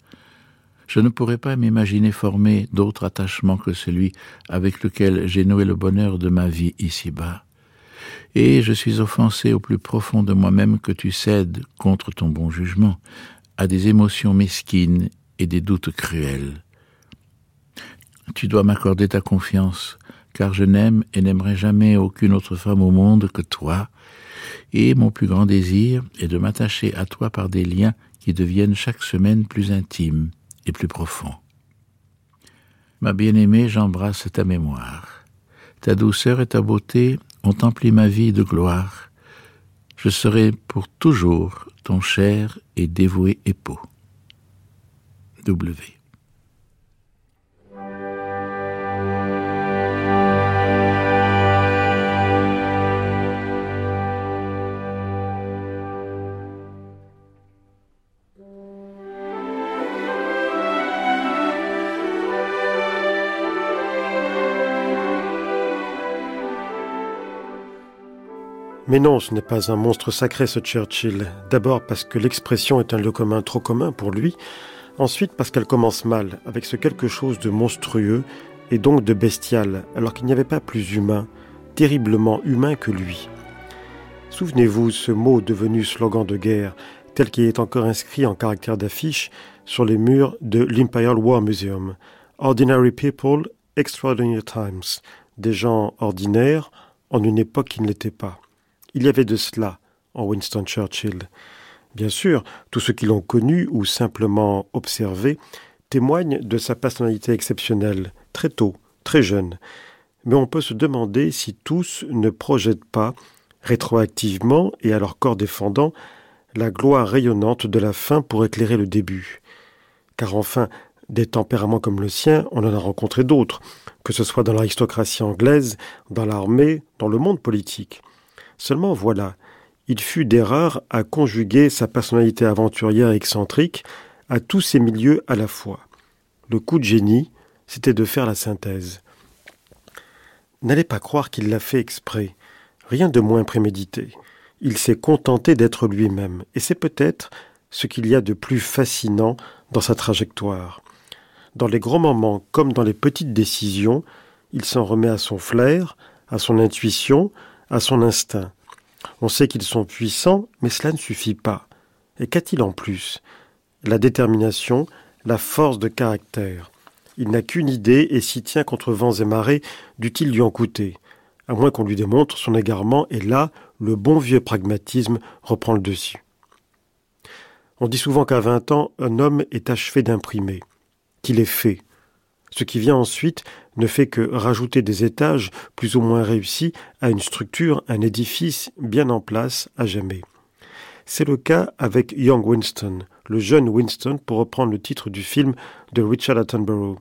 Je ne pourrais pas m'imaginer former d'autre attachement que celui avec lequel j'ai noué le bonheur de ma vie ici-bas. Et je suis offensé au plus profond de moi-même que tu cèdes, contre ton bon jugement, à des émotions mesquines et des doutes cruels. Tu dois m'accorder ta confiance, car je n'aime et n'aimerai jamais aucune autre femme au monde que toi, et mon plus grand désir est de m'attacher à toi par des liens qui deviennent chaque semaine plus intimes et plus profonds. Ma bien-aimée, j'embrasse ta mémoire. Ta douceur et ta beauté ont empli ma vie de gloire. Je serai pour toujours ton cher et dévoué époux. W. Mais non, ce n'est pas un monstre sacré ce Churchill. D'abord parce que l'expression est un lieu commun trop commun pour lui. Ensuite parce qu'elle commence mal, avec ce quelque chose de monstrueux et donc de bestial, alors qu'il n'y avait pas plus humain, terriblement humain que lui. Souvenez-vous ce mot devenu slogan de guerre, tel qu'il est encore inscrit en caractère d'affiche sur les murs de l'Imperial War Museum. Ordinary people, extraordinary times. Des gens ordinaires en une époque qui ne l'était pas. Il y avait de cela en Winston Churchill. Bien sûr, tous ceux qui l'ont connu ou simplement observé témoignent de sa personnalité exceptionnelle, très tôt, très jeune. Mais on peut se demander si tous ne projettent pas, rétroactivement et à leur corps défendant, la gloire rayonnante de la fin pour éclairer le début. Car enfin, des tempéraments comme le sien, on en a rencontré d'autres, que ce soit dans l'aristocratie anglaise, dans l'armée, dans le monde politique. Seulement voilà, il fut d'erreur à conjuguer sa personnalité aventurière et excentrique à tous ces milieux à la fois. Le coup de génie, c'était de faire la synthèse. N'allez pas croire qu'il l'a fait exprès, rien de moins prémédité. Il s'est contenté d'être lui-même, et c'est peut-être ce qu'il y a de plus fascinant dans sa trajectoire. Dans les grands moments comme dans les petites décisions, il s'en remet à son flair, à son intuition, à son instinct. On sait qu'ils sont puissants, mais cela ne suffit pas. Et qu'a-t-il en plus? La détermination, la force de caractère. Il n'a qu'une idée et s'y tient contre vents et marées, dût-il lui en coûter. À moins qu'on lui démontre son égarement, et là, le bon vieux pragmatisme reprend le dessus. On dit souvent qu'à vingt ans, un homme est achevé d'imprimer, qu'il est fait. Ce qui vient ensuite ne fait que rajouter des étages plus ou moins réussis à une structure, un édifice bien en place à jamais. C'est le cas avec Young Winston, le jeune Winston, pour reprendre le titre du film de Richard Attenborough.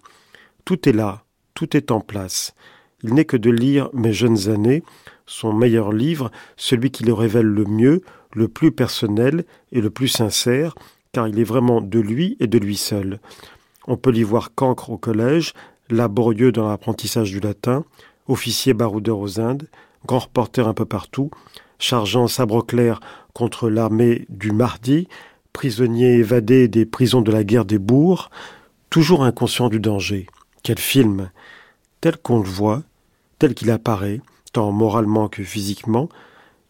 Tout est là, tout est en place. Il n'est que de lire Mes jeunes années, son meilleur livre, celui qui le révèle le mieux, le plus personnel et le plus sincère, car il est vraiment de lui et de lui seul. On peut l'y voir cancre au collège, laborieux dans l'apprentissage du latin, officier baroudeur aux Indes, grand reporter un peu partout, chargeant sabre clair contre l'armée du mardi, prisonnier évadé des prisons de la guerre des bourgs, toujours inconscient du danger. Quel film Tel qu'on le voit, tel qu'il apparaît, tant moralement que physiquement,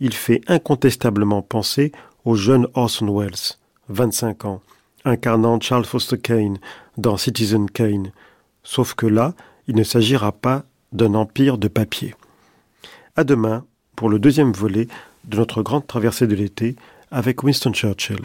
il fait incontestablement penser au jeune Orson Welles, 25 ans, incarnant Charles Foster Kane dans Citizen Kane, sauf que là, il ne s'agira pas d'un empire de papier. À demain pour le deuxième volet de notre grande traversée de l'été avec Winston Churchill.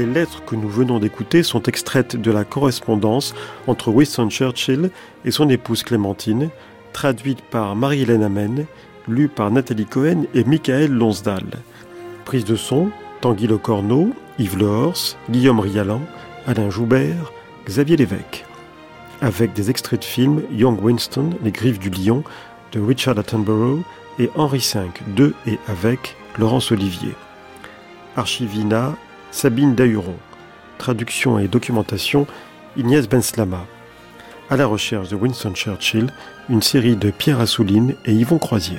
Les lettres que nous venons d'écouter sont extraites de la correspondance entre Winston Churchill et son épouse Clémentine, traduite par Marie-Hélène Amen, lue par Nathalie Cohen et Michael Lonsdal. Prise de son, Tanguy Le Corneau, Yves Lehors, Guillaume Rialan, Alain Joubert, Xavier Lévesque. Avec des extraits de films Young Winston, Les Griffes du Lion, de Richard Attenborough et Henri V, de et avec Laurence Olivier. Archivina, Sabine Dahuron. Traduction et documentation, Ignace Benslama. À la recherche de Winston Churchill, une série de Pierre Assouline et Yvon Croisier.